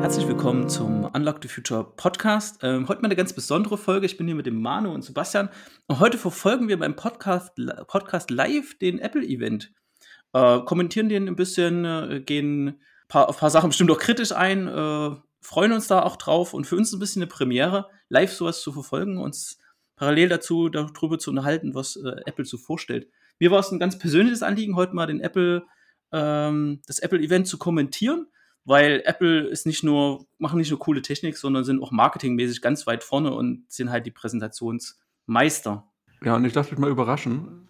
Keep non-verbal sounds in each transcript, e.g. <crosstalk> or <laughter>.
Herzlich willkommen zum Unlock the Future Podcast. Ähm, heute mal eine ganz besondere Folge. Ich bin hier mit dem Manu und Sebastian. Und heute verfolgen wir beim Podcast, Podcast live den Apple-Event. Äh, kommentieren den ein bisschen, äh, gehen paar, auf ein paar Sachen bestimmt auch kritisch ein, äh, freuen uns da auch drauf und für uns ein bisschen eine Premiere, live sowas zu verfolgen, uns parallel dazu darüber zu unterhalten, was äh, Apple so vorstellt. Mir war es ein ganz persönliches Anliegen, heute mal den Apple, ähm, das Apple-Event zu kommentieren, weil Apple ist nicht nur, machen nicht nur coole Technik, sondern sind auch marketingmäßig ganz weit vorne und sind halt die Präsentationsmeister. Ja, und ich lasse mich mal überraschen.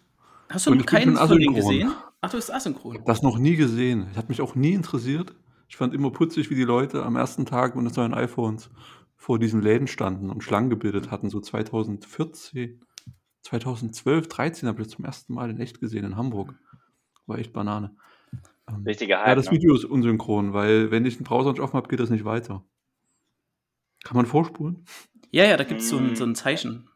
Hast du noch keinen von denen gesehen? Ach, du bist asynchron. Das noch nie gesehen. Das hat mich auch nie interessiert. Ich fand immer putzig, wie die Leute am ersten Tag mit neuen iPhones vor diesen Läden standen und Schlangen gebildet hatten, so 2014, 2012, 13 habe ich das zum ersten Mal in echt gesehen in Hamburg. War echt Banane. Ähm, Richtiger Hype, Ja, das ne? Video ist unsynchron, weil wenn ich den Browser nicht offen habe, geht das nicht weiter. Kann man vorspulen? Ja, ja, da gibt es so, ein, so ein Zeichen.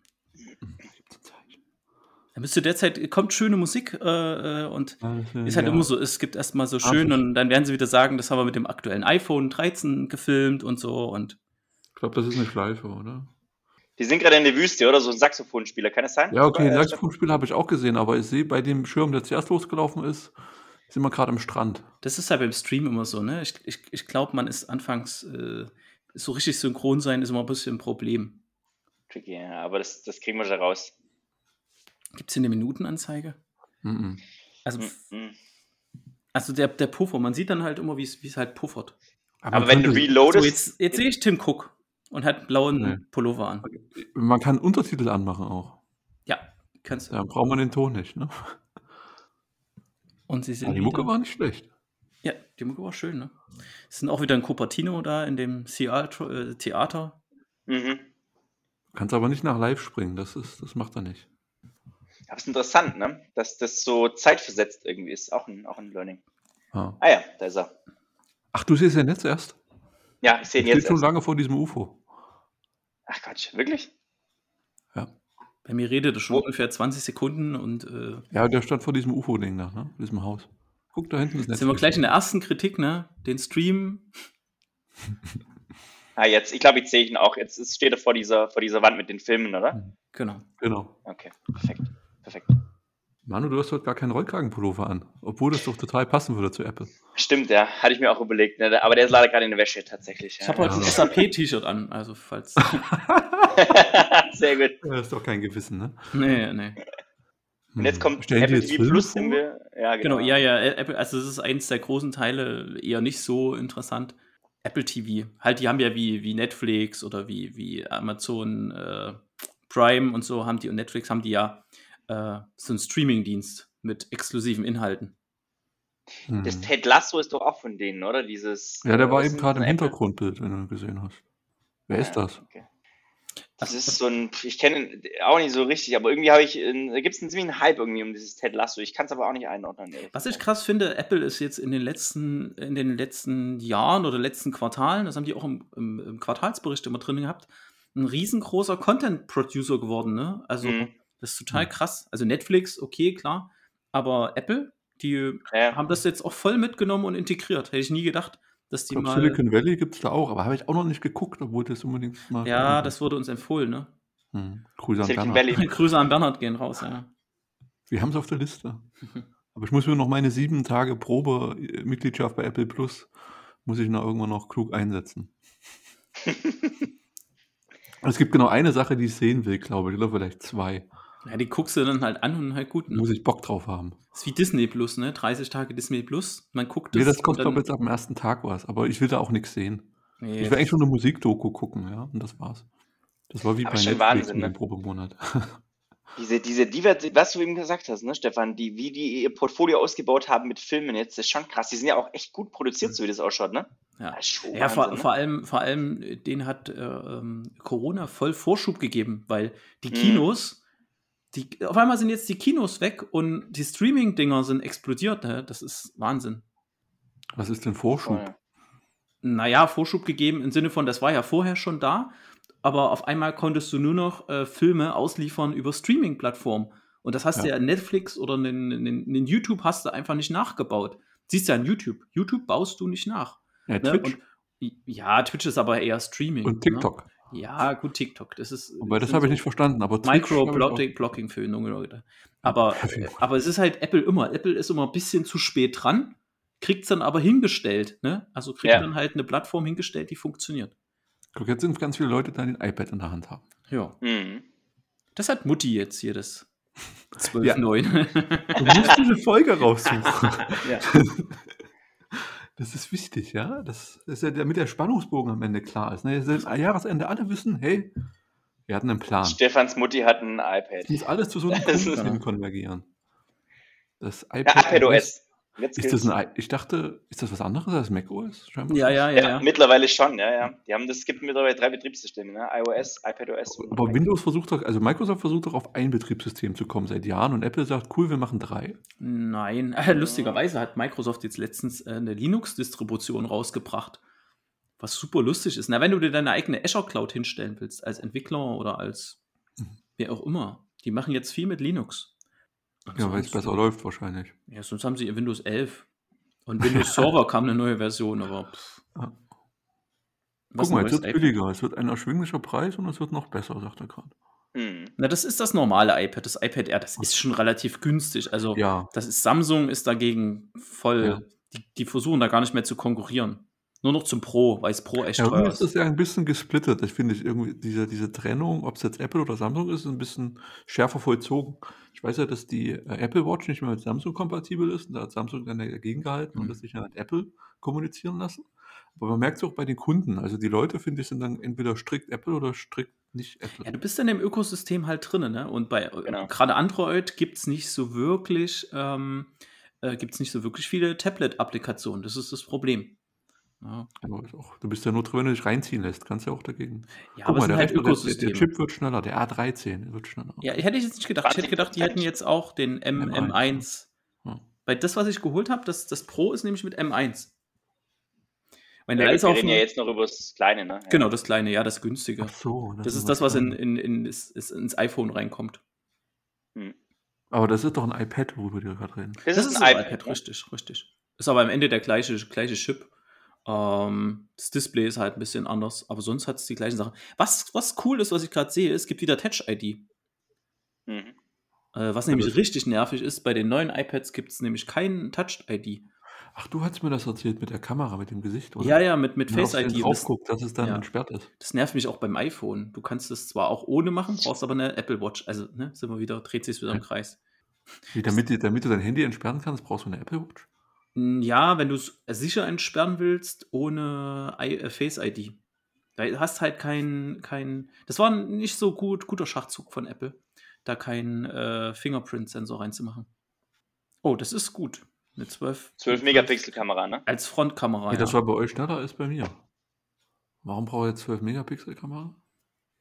Da bist du derzeit, kommt schöne Musik äh, äh und ja, ist halt ja. immer so, es gibt erstmal so schön Ach, und dann werden sie wieder sagen, das haben wir mit dem aktuellen iPhone 13 gefilmt und so und. Ich glaube, das ist eine Schleife, oder? Die sind gerade in der Wüste, oder? So ein Saxophonspieler, kann es sein? Ja, okay, ein Saxophonspieler habe ich auch gesehen, aber ich sehe bei dem Schirm, der zuerst losgelaufen ist, sind wir gerade am Strand. Das ist halt beim Stream immer so, ne? Ich, ich, ich glaube, man ist anfangs äh, so richtig synchron sein, ist immer ein bisschen ein Problem. Tricky, ja, aber das, das kriegen wir schon raus. Gibt es hier eine Minutenanzeige? Mm Also, mm also der, der Puffer, man sieht dann halt immer, wie es halt puffert. Aber, Aber wenn du reloadest. So, jetzt, jetzt sehe ich Tim Cook und hat einen blauen nee. Pullover an. Man kann Untertitel anmachen auch. Ja, kannst du. Dann braucht man den Ton nicht, ne? Und sie sind. die Mucke war nicht schlecht. Ja, die Mucke war schön, ne? Es sind auch wieder ein Cupertino da in dem äh, Theater. Mhm. Kannst aber nicht nach live springen, das, ist, das macht er nicht. Aber es ist interessant, ne? Dass das so zeitversetzt irgendwie ist. Auch ein, auch ein Learning. Ah. ah ja, da ist er. Ach, du siehst ihn jetzt erst? Ja, ich sehe ihn jetzt. Steht schon lange vor diesem UFO. Ach Quatsch, wirklich? Ja. Bei mir redet er schon Wo? ungefähr 20 Sekunden und. Äh, ja, der stand vor diesem UFO-Ding da, ne? Diesem Haus. Guck, da hinten ist Netz. Sind wir gleich in der ersten Kritik, ne? Den Stream. <laughs> ah, jetzt, ich glaube, ich sehe ihn auch. Jetzt steht er vor dieser, vor dieser Wand mit den Filmen, oder? Genau. Genau. Okay, perfekt. Perfekt. Manu, du hast heute gar keinen Rollkragenpullover an, obwohl das doch total passen würde zu Apple. Stimmt, ja, hatte ich mir auch überlegt, ne? aber der ist leider gerade in der Wäsche tatsächlich. Ich habe heute ein SAP-T-Shirt an, also falls. <laughs> Sehr gut. Das ist doch kein Gewissen, ne? Nee, nee. Und jetzt kommt Stellen Apple TV Plus. Wir, ja, genau. genau, ja, ja, Apple, also das ist eins der großen Teile, eher nicht so interessant. Apple TV, halt, die haben ja wie, wie Netflix oder wie, wie Amazon äh, Prime und so haben die und Netflix haben die ja äh, so einen Streaming-Dienst mit exklusiven Inhalten. Das hm. Ted Lasso ist doch auch von denen, oder? Dieses. Ja, der war eben gerade im Hintergrundbild, wenn du gesehen hast. Wer ja, ist das? Okay. Das ist so ein, ich kenne ihn auch nicht so richtig, aber irgendwie habe ich, da gibt es einen ziemlichen Hype irgendwie um dieses Ted Lasso. Ich kann es aber auch nicht einordnen. Was ich krass finde, Apple ist jetzt in den letzten, in den letzten Jahren oder letzten Quartalen, das haben die auch im, im, im Quartalsbericht immer drin gehabt, ein riesengroßer Content-Producer geworden, ne? Also, mhm. Das ist total krass. Also Netflix, okay, klar. Aber Apple, die ja. haben das jetzt auch voll mitgenommen und integriert. Hätte ich nie gedacht, dass die glaub, mal. Silicon Valley gibt es da auch, aber habe ich auch noch nicht geguckt, obwohl das unbedingt mal. Ja, das wurde uns empfohlen, ne? Hm. Grüße an Silicon Bernhard. Valley. <laughs> Grüße an Bernhard gehen raus, ja. Wir haben es auf der Liste. <laughs> aber ich muss mir noch meine sieben Tage Probe-Mitgliedschaft bei Apple Plus, muss ich noch irgendwann noch klug einsetzen. <laughs> Es gibt genau eine Sache, die ich sehen will, glaube ich, oder vielleicht zwei. Ja, die guckst du dann halt an und halt gut. Ne? Muss ich Bock drauf haben. Das ist wie Disney Plus, ne? 30 Tage Disney Plus. Man guckt das. Nee, das kommt, glaube ich, jetzt ab dem ersten Tag was. Aber ich will da auch nichts sehen. Nee, ich will eigentlich schon eine Musikdoku gucken, ja. Und das war's. Das war wie bei Netflix Wahnsinn, ne? Probemonat. <laughs> Diese, diese Diversität, was du eben gesagt hast, ne, Stefan, die, wie die ihr Portfolio ausgebaut haben mit Filmen jetzt, das ist schon krass. Die sind ja auch echt gut produziert, so wie das ausschaut, ne? Ja, ja Wahnsinn, vor, ne? vor, allem, vor allem, den hat äh, ähm, Corona voll Vorschub gegeben, weil die mhm. Kinos, mhm. Die, auf einmal sind jetzt die Kinos weg und die Streaming-Dinger sind explodiert, ne? Das ist Wahnsinn. Was ist denn Vorschub? Oh, ja. Naja, Vorschub gegeben im Sinne von, das war ja vorher schon da aber auf einmal konntest du nur noch äh, Filme ausliefern über Streaming-Plattformen. Und das hast du Ja. ja in Netflix oder in, in, in YouTube hast du einfach nicht nachgebaut. Siehst du ja in YouTube. YouTube baust du nicht nach. Ja, Ne? Twitch Und, ja, Twitch ist aber eher Streaming. und TikTok. Ne? Ja, gut, TikTok. Das ist. Wobei, das sind habe ich so nicht verstanden. Aber ich Micro-Blocking für junge Leute. Aber, <laughs> Ja, aber es ist halt Apple immer. Apple ist immer ein bisschen zu spät dran, kriegt es dann aber hingestellt. Ne? Also kriegt Ja. dann halt eine Plattform hingestellt, die funktioniert. Guck, jetzt sind ganz viele Leute, die ein iPad in der Hand haben. Ja. Mhm. Das hat Mutti jetzt hier, das Ja. 12.9. Du musst diese Folge raussuchen. <laughs> ja. <laughs> Das ist wichtig, ja. Das ist ja, damit der Spannungsbogen am Ende klar ist. Ne? Dass am Jahresende alle wissen, hey, wir hatten einen Plan. Stefans Mutti hat ein iPad. Es muss alles zu so einem Das Punkt konvergieren. Das iPad, iPad OS. Jetzt Ist gilt's. das ein, ich dachte, ist das was anderes als macOS? Ja, ja, ja, Ja, mittlerweile schon, ja, ja. Die haben, das es gibt mittlerweile drei Betriebssysteme, ne? iOS, iPadOS und Aber iPad. Windows versucht doch, also Microsoft versucht doch auf ein Betriebssystem zu kommen seit Jahren und Apple sagt, cool, wir machen drei. Nein, <laughs> lustigerweise hat Microsoft jetzt letztens äh, eine Linux-Distribution rausgebracht. Was super lustig ist. Na, wenn du dir deine eigene Azure Cloud hinstellen willst, als Entwickler oder als wer auch immer, die machen jetzt viel mit Linux. Und Ja, weil es besser läuft wahrscheinlich. Ja, sonst haben sie ihr Windows 11. Und Windows <laughs> Server kam eine neue Version, aber. Pff. Ja. Was Guck mal, es wird iPad? billiger, es wird ein erschwinglicher Preis und es wird noch besser, sagt er gerade. Hm. Na, das ist das normale iPad. Das iPad Air, das ist schon relativ günstig. Also, Ja, das ist Samsung ist dagegen voll. Ja. Die, die versuchen da gar nicht mehr zu konkurrieren. Nur noch zum Pro, weil es Pro echt ja teuer ist das ist. ja ein bisschen gesplittet. Das finde ich irgendwie, diese, diese Trennung, ob es jetzt Apple oder Samsung ist, ist ein bisschen schärfer vollzogen. Ich weiß ja, dass die äh, Apple Watch nicht mehr mit Samsung kompatibel ist. Und da hat Samsung dann dagegen gehalten und Mhm. das nicht mehr mit Apple kommunizieren lassen. Aber man merkt es auch bei den Kunden. Also die Leute, finde ich, sind dann entweder strikt Apple oder strikt nicht Apple. Ja, du bist in dem Ökosystem halt drin, ne? Und bei Genau. gerade Android gibt es nicht so wirklich, ähm, äh, gibt's nicht so wirklich viele Tablet-Applikationen. Das ist das Problem. Ja, auch, du bist ja nur drin, wenn du dich reinziehen lässt. Kannst ja auch dagegen. ja Guck aber mal, der, halt Rechner, der. Chip wird schneller. Der A13 wird schneller. Ja, hätte ich jetzt nicht gedacht. Ich hätte gedacht, die hätten jetzt auch den M M1, M1. Ja. Weil das, was ich geholt habe, das, das Pro ist nämlich mit M1. Wenn Ja, ist wir reden ja jetzt noch über das Kleine, ne? Ja. Genau, das kleine, ja, das günstige. Ach so. Das ist das, was in, in, in, ist, ist ins iPhone reinkommt. Aber das ist doch ein iPad, worüber wir gerade reden. Das, Das ist ist ein ein iPad, iPad, ja. richtig, richtig. Ist aber am Ende der gleiche, gleiche Chip. Ähm, das Display ist halt ein bisschen anders, aber sonst hat es die gleichen Sachen. Was, was cool ist, was ich gerade sehe, es gibt wieder Touch-ID. Mhm. Äh, was nämlich das- richtig nervig ist, bei den neuen iPads gibt es nämlich keinen Touch-ID. Ach, du hast mir das erzählt mit der Kamera, mit dem Gesicht, oder? Ja, ja, mit, mit Wenn man auf Face den ID. drauf Das, guckt, dass es dann ja. entsperrt ist. das nervt mich auch beim iPhone. Du kannst es zwar auch ohne machen, brauchst aber eine Apple Watch. Also, ne, sind wir wieder, dreht sich wieder im. Kreis. Wie, damit, damit du dein Handy entsperren kannst, brauchst du eine Apple Watch. Mm, Ja, wenn du es sicher entsperren willst, ohne I äh, Face ID. Da hast halt kein, kein. Das war ein nicht so gut, guter Schachzug von Apple, da keinen äh, Fingerprint-Sensor reinzumachen. Oh, das ist gut. Mit 12. 12 Megapixel Kamera, ne? Als Frontkamera. Das ja. war bei euch schneller als bei mir. Warum brauche ich jetzt 12 Megapixel Kamera?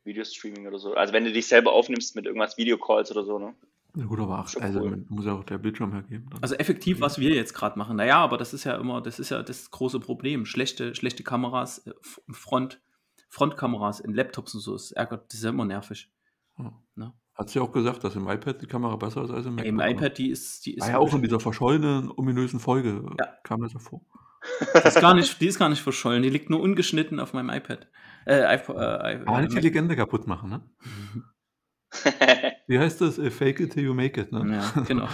Videostreaming oder so. Also wenn du dich selber aufnimmst mit irgendwas Videocalls oder so, ne? Na gut, aber ach, also cool. man muss ja auch der Bildschirm hergeben. Dann. Also effektiv, was wir jetzt gerade machen. Naja, aber das ist ja immer, das ist ja das große Problem. Schlechte, schlechte Kameras, äh, Front, Frontkameras in Laptops und so, das ärgert, das ist ja immer nervig. Ja. Ne? Hat sie auch gesagt, dass im iPad die Kamera besser ist als im Im MacBook, oder? iPad, die ist, die ist War ja auch in dieser verschollenen, ominösen Folge Ja. kam das hervor. Die ist, gar nicht, die ist gar nicht verschollen, die liegt nur ungeschnitten auf meinem iPad. Äh, iPod, äh, Aber nicht die Mac. Legende kaputt machen, ne? <laughs> <laughs> Wie heißt das? Fake it till you make it, ne? Ja, <laughs> genau.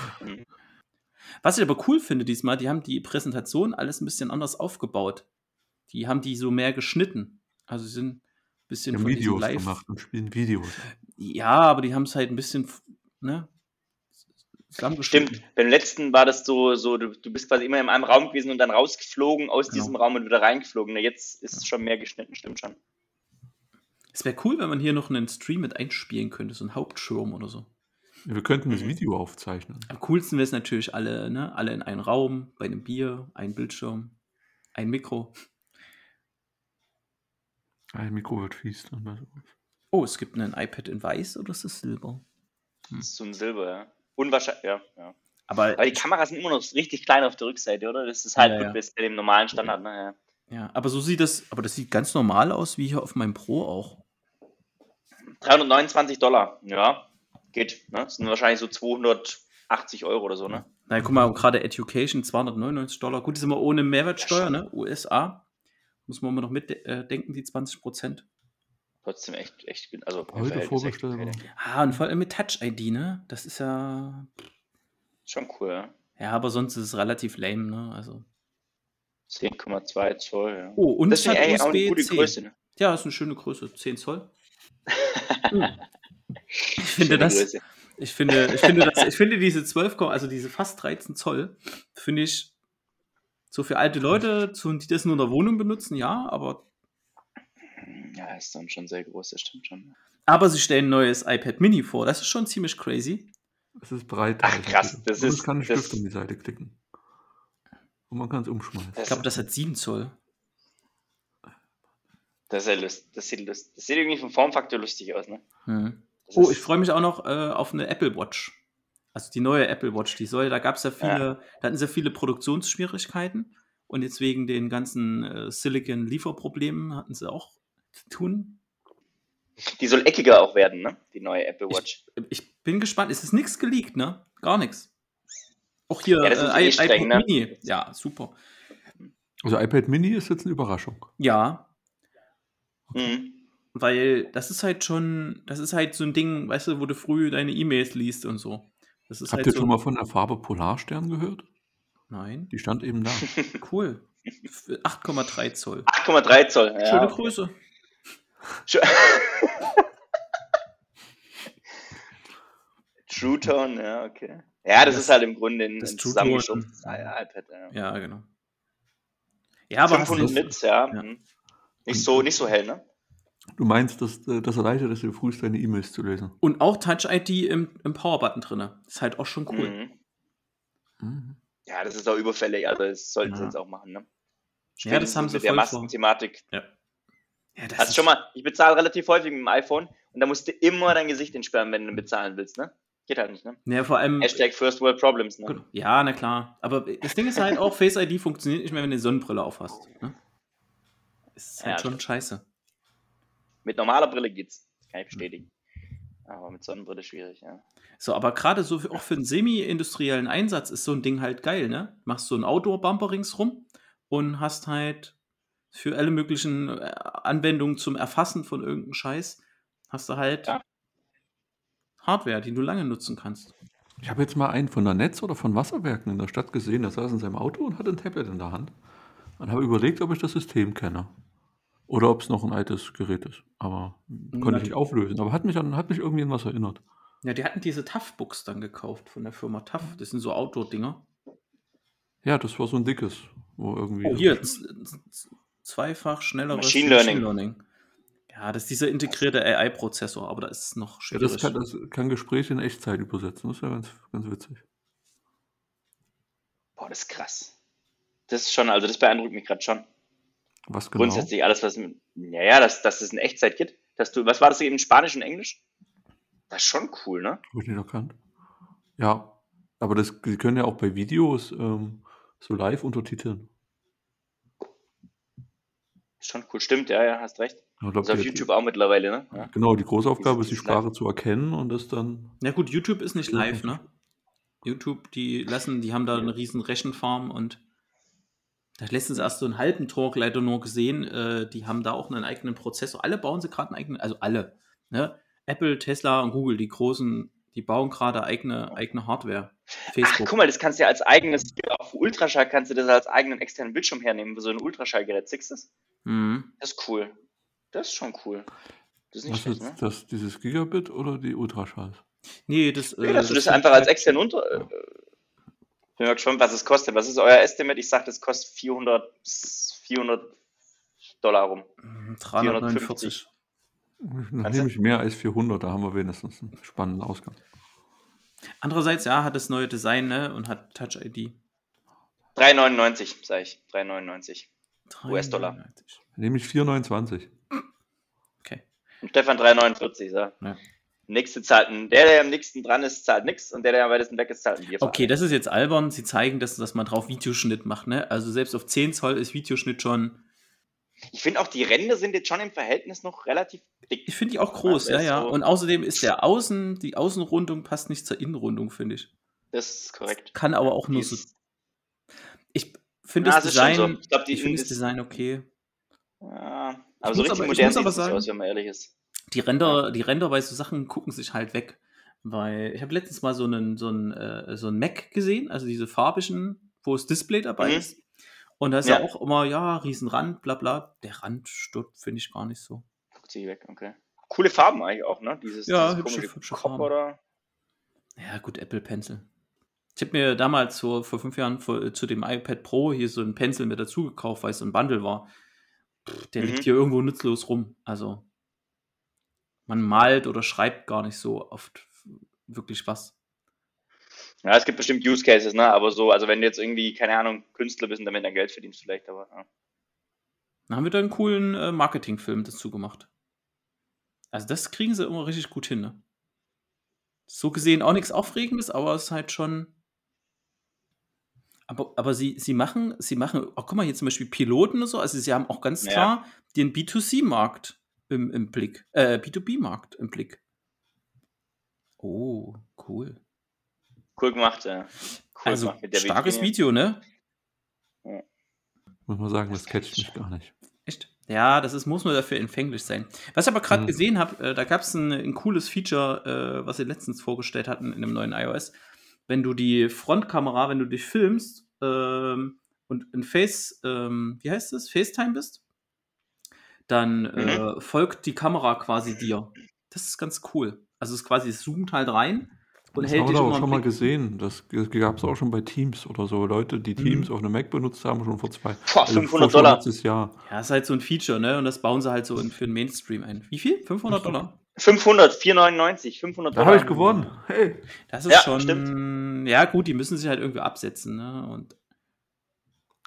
Was ich aber cool finde diesmal, die haben die Präsentation alles ein bisschen anders aufgebaut. Die haben die so mehr geschnitten. Also sie sind ein bisschen Die haben von diesem Videos Live. gemacht und spielen Videos. Ja, aber die haben es halt ein bisschen, ne? Stimmt. Beim letzten war das so, so du, du bist quasi immer in einem Raum gewesen und dann rausgeflogen aus Genau. diesem Raum und wieder reingeflogen. Jetzt ist es schon mehr geschnitten, stimmt schon. Es wäre cool, wenn man hier noch einen Stream mit einspielen könnte, so einen Hauptschirm oder so. Wir könnten das Mhm. Video aufzeichnen. Am coolsten wäre es natürlich alle, ne? Alle in einem Raum, bei einem Bier, ein Bildschirm, ein Mikro. Ein Mikro wird fies. Dann bei. Oh, es gibt einen iPad in weiß oder ist das Silber? Das ist so ein Silber, ja. Unwahrscheinlich, ja, ja. Aber Aber die Kameras sind immer noch richtig klein auf der Rückseite, oder? Das ist halt Ja, ja. wirklich dem normalen Standard, ne? Ja. Ja, aber so sieht das, aber das sieht ganz normal aus, wie hier auf meinem Pro auch. 329 Dollar, ja. geht. Ne? Das sind wahrscheinlich so 280 Euro oder so, ne? Na, guck mal, gerade Education 299 Dollar. Gut, die sind wir ohne Mehrwertsteuer, ne? USA. Muss man immer noch mitdenken, die 20 Prozent. Trotzdem echt, echt, gut. also Heute ich. Ah, und vor allem mit Touch-ID, ne? Das ist ja. Schon cool, ja. Ja, aber sonst ist es relativ lame, ne? Also. 10,2 Zoll, ja. Oh, und das es hat eigentlich auch eine gute USB-C. Größe, ne? Ja, ist eine schöne Größe. 10 Zoll. <laughs> Hm. Ich finde Schöne das. Größe. Ich finde, ich finde, das, ich finde diese 12, Ko- also diese fast 13 Zoll, finde ich so für alte Leute, die das nur in der Wohnung benutzen, ja, aber, Ja, ist dann schon sehr groß, das stimmt schon. aber sie stellen ein neues iPad Mini vor. Das ist schon ziemlich crazy. Es ist breit. Ach, krass, das Und ist- es kann ein das- Stift um die Seite klicken. Und man kann es umschmeißen. Ich glaube, das hat 7 Zoll. Das ist ja lust, das sieht lust, das sieht irgendwie vom Formfaktor lustig aus, ne? Hm. Das Oh, ich freue mich auch noch äh, auf eine Apple Watch. Also die neue Apple Watch, die soll, da gab es ja viele, da hatten sie viele Produktionsschwierigkeiten und jetzt wegen den ganzen äh, Silicon-Lieferproblemen hatten sie auch zu tun. Die soll eckiger auch werden, ne? Die neue Apple Watch. Ich bin gespannt. Es ist nichts geleakt, ne? Gar nichts. Auch hier Ja, das ist äh, eh streng, iPad ne? Mini. Ja, super. Also iPad Mini ist jetzt eine Überraschung. Ja, Mhm. weil das ist halt schon, das ist halt so ein Ding, weißt du, wo du früh deine E-Mails liest und so. Das ist Habt halt ihr so. schon mal von der Farbe Polarstern gehört? Nein. Die stand eben da. <laughs> Cool. Für 8,3 Zoll. 8,3 Zoll. Ja. Schöne Größe. Schö- <laughs> True Tone, ja, okay. Ja, das, Das- ist halt im Grunde ein, das ein True zusammengeschrumpftes Tone. iPad. Ja. Ja, genau. Ja, aber hast 500 du, Nits, ja. Ja. mhm. Nicht so, nicht so hell, ne? Du meinst, dass äh, das erleichtert es dir früh, deine E-Mails zu lesen? und auch Touch-ID im, im Power-Button drin. Ist halt auch schon cool. Mhm. Mhm. Ja, das ist auch überfällig, also das sollten sie Ja. jetzt auch machen, ne? Ja, das haben Spätestens sie mit der voll vor. Maskenthematik. Ja, das Hast ist- schon mal, ich bezahle relativ häufig mit dem iPhone und da musst du immer dein Gesicht entsperren, wenn du bezahlen willst, ne? Geht halt nicht, ne? Ja, vor allem. Hashtag First World Problems, ne? Genau. Ja, na klar. Aber das Ding ist halt auch, Face ID funktioniert nicht mehr, wenn du eine Sonnenbrille aufhast. Ne? Ist halt Ja, schon stimmt. scheiße. Mit normaler Brille geht's. Das kann ich bestätigen. Aber mit Sonnenbrille schwierig, ja. So, aber gerade so für, auch für einen semi-industriellen Einsatz ist so ein Ding halt geil, ne? Machst so einen Outdoor-Bumper ringsrum und hast halt für alle möglichen äh, Anwendungen zum Erfassen von irgendeinem Scheiß, hast du halt Ja. Hardware, die du lange nutzen kannst. Ich habe jetzt mal einen von der Netz oder von Wasserwerken in der Stadt gesehen, der saß in seinem Auto und hatte ein Tablet in der Hand. Und habe überlegt, ob ich das System kenne. Oder ob es noch ein altes Gerät ist. Aber konnte ich nicht auflösen. Aber hat mich, an, hat mich irgendwie an was erinnert. Ja, die hatten diese TAF-Books dann gekauft von der Firma TAF. Das sind so Outdoor-Dinger. Ja, das war so ein dickes. Wo irgendwie Oh, hier, zweifach schnelleres Machine Learning. Ja, das ist dieser integrierte AI-Prozessor, aber da ist es noch Ja, schwierig. das, kann, das kann Gespräche in Echtzeit übersetzen. Das ist ja ganz, ganz witzig. Boah, das ist krass. Das ist schon, also das beeindruckt mich gerade schon. Was genau? Grundsätzlich alles, was mit, ja, ja, dass, dass es in Echtzeit geht. Dass du, was war das eben, Spanisch und Englisch? Das ist schon cool, ne? Habe ich nicht erkannt. Ja, aber das, Sie können ja auch bei Videos ähm, so live untertiteln. Ist schon cool, stimmt, ja, ja, hast recht. Ich glaub, Also auf YouTube auch mittlerweile, ne? Ja. Genau, die große Aufgabe ist, die Sprache zu erkennen und das dann. Ja gut, YouTube ist nicht Ja, live, ne? YouTube, die lassen, die haben da eine riesen Rechenfarm und da hat letztens erst so einen halben Talk leider nur gesehen, äh, die haben da auch einen eigenen Prozessor. Alle bauen sie gerade einen eigenen, also alle, ne? Apple, Tesla und Google, die großen, die bauen gerade eigene, eigene Hardware. Ach, Facebook. guck mal, das kannst du ja als eigenes, auf Ultraschall kannst du das als eigenen externen Bildschirm hernehmen, für so ein Ultraschallgerät. Siehst du das? Mhm. Das ist cool. Das ist schon cool. Das ist nicht Was schlecht, ist ne? das, dieses Gigabit oder die Ultraschalls? Nee, das. Ja, dass du das einfach als halt- extern unter. Äh, bin mal gespannt, was es kostet. Was ist euer Estimate? Ich sag, das kostet 400, 400 Dollar rum. 349. Dann Kannst nehme ich mehr als 400, da haben wir wenigstens einen spannenden Ausgang. Andererseits, ja, hat das neue Design, ne? Und hat Touch ID. 3,99, sag ich. 3,99. US-Dollar. 399. Nehme ich 429. Und Stefan 3,49, so. Ja. Nächste zahlt der, der am nächsten dran ist, zahlt nichts und der, der am weitesten weg ist, zahlt ein Bier. Okay, das ist jetzt albern. Sie zeigen, dass, dass man drauf Videoschnitt macht, ne? Also selbst auf 10 Zoll ist Videoschnitt schon Ich finde auch, die Ränder sind jetzt schon im Verhältnis noch relativ dick. Ich finde die auch groß, Also ja, ja. so- Und außerdem ist der Außen, die Außenrundung passt nicht zur Innenrundung, finde ich. Das ist korrekt. Kann aber auch nur so. Ich finde das Design, so. Ich glaub, die- ich finde das das- Design okay. Ja, aber Ich so muss richtig aber- modern sieht es nicht sagen- aus, wenn man ehrlich ist. Die Ränder, die Ränder bei so Sachen gucken sich halt weg. Weil ich habe letztens mal so einen, so einen, äh, so einen Mac gesehen, also diese farbischen, wo das Display dabei Mhm. ist. Und da ist ja. Ja. auch immer, ja, Riesenrand, bla bla. Der Rand stört, finde ich gar nicht so. Guckt sich weg, okay. Coole Farben eigentlich auch, ne? Dieses, Ja, dieses hübsche- hübsche Farben. oder. Ja, gut, Apple Pencil. Ich habe mir damals vor, vor fünf Jahren vor, zu dem iPad Pro hier so einen Pencil mit dazu gekauft, weil es so ein Bundle war. Der liegt Mhm. hier irgendwo nutzlos rum. Also, man malt oder schreibt gar nicht so oft wirklich was. Ja, es gibt bestimmt Use Cases, ne? Aber so, also wenn du jetzt irgendwie, keine Ahnung, Künstler bist und damit dein Geld verdienst, vielleicht, aber. Ja. Dann haben wir da einen coolen äh, Marketingfilm dazu gemacht. Also, das kriegen sie immer richtig gut hin, ne? So gesehen auch nichts Aufregendes, aber es ist halt schon. Aber, aber sie, sie machen, sie machen, oh, guck mal, hier zum Beispiel Piloten und so, also sie haben auch ganz Ja. klar den B2C-Markt im, im Blick, äh, B2B-Markt im Blick. Oh, cool. Cool gemacht, ja. Cool also, gemacht mit der starkes Vitrine. Video, ne? Muss man sagen, das catcht mich gar nicht. Echt? Ja, das ist, muss nur dafür empfänglich sein. Was ich aber gerade Mhm. gesehen habe, äh, da gab es ein, ein cooles Feature, äh, was sie letztens vorgestellt hatten in dem neuen iOS. Wenn du die Frontkamera, wenn du dich filmst ähm, und in Face, ähm, wie heißt das, FaceTime bist, dann äh, folgt die Kamera quasi dir. Das ist ganz cool. Also es ist quasi, es zoomt halt rein und Das hält haben wir dich auch schon mal gesehen. Das gab es auch schon bei Teams oder so. Leute, die Teams Mhm. auf einem Mac benutzt haben, schon vor zwei. Boah, also 500 vor schon Dollar. Jahr. Ja, ist halt so ein Feature, ne? Und das bauen sie halt so in, für den Mainstream ein. Wie viel? 500 Dollar? 500, 499, 500 Da habe ich gewonnen. Hey. Das ist Ja, schon. stimmt. Ja, gut, die müssen sich halt irgendwie absetzen, ne? Und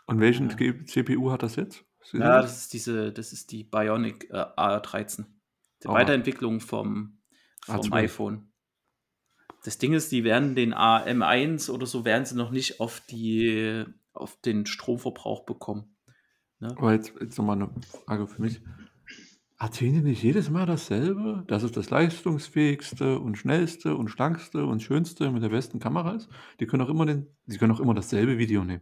Und welchen Ja. CPU hat das jetzt? Sie ja, das? ist diese, das ist die Bionic äh, A13. Die Ah. Weiterentwicklung vom, vom A12. iPhone. Das Ding ist, die werden den AM1 oder so werden sie noch nicht auf die auf den Stromverbrauch bekommen. Ne? Aber jetzt, jetzt nochmal eine Frage für mich. Erzählen die nicht jedes Mal dasselbe? Dass es das leistungsfähigste und schnellste und schlankste und schönste mit der besten Kamera ist? Die können auch immer den, die können auch immer dasselbe Video nehmen.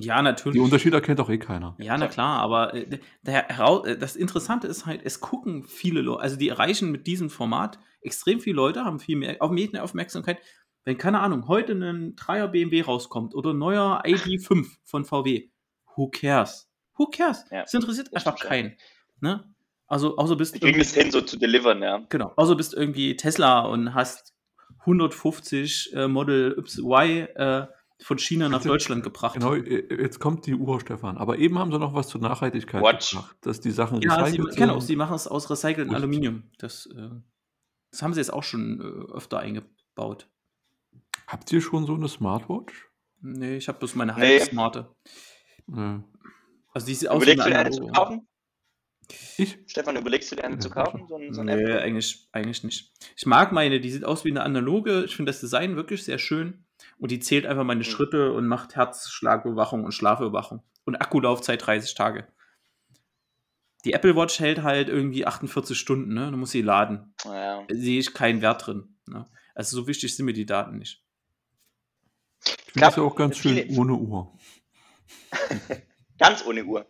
Ja, Die natürlich. Unterschiede erkennt auch eh keiner. Ja, na klar, aber äh, der, äh, das Interessante ist halt, es gucken viele Leute, also die erreichen mit diesem Format extrem viele Leute, haben viel mehr auf Medien Aufmerksamkeit. Wenn, keine Ahnung, heute ein 3er BMW rauskommt oder ein neuer ID5 von VW, who cares? Who cares? Ja, Es interessiert einfach keinen. Ne? Also, außer bist Die kriegen das hin, so zu delivern, ja. Genau. Außer bist irgendwie Tesla und hast 150 äh, Model Y äh, von China nach. Deutschland gebracht. Genau, äh, jetzt kommt die Uhr, Stefan. Aber eben haben sie noch was zur Nachhaltigkeit Watch. gebracht, dass die Sachen Ja, sie, recycelt genau, sind. sie machen es aus recyceltem. Aluminium. Das, äh, das haben sie jetzt auch schon äh, öfter eingebaut. Habt ihr schon so eine Smartwatch? Nee, ich habe bloß meine Nee. halbsmarte. Also die sieht aus wie Überlegst du dir eine zu kaufen? ich? Stefan, überlegst du dir eine zu kaufen? So, ein- so Nee, eigentlich, eigentlich nicht. Ich mag meine, die sieht aus wie eine analoge. Ich finde das Design wirklich sehr schön. Und die zählt einfach meine Mhm. Schritte und macht Herzschlagüberwachung und Schlafüberwachung. Und Akkulaufzeit 30 Tage. Die Apple Watch hält halt irgendwie 48 Stunden, ne? Du musst sie laden. Ja. Sehe ich keinen Wert drin. Ne? Also so wichtig sind mir die Daten nicht. Ich finde das ja auch ganz schön ohne Uhr. <laughs> Ganz ohne Uhr.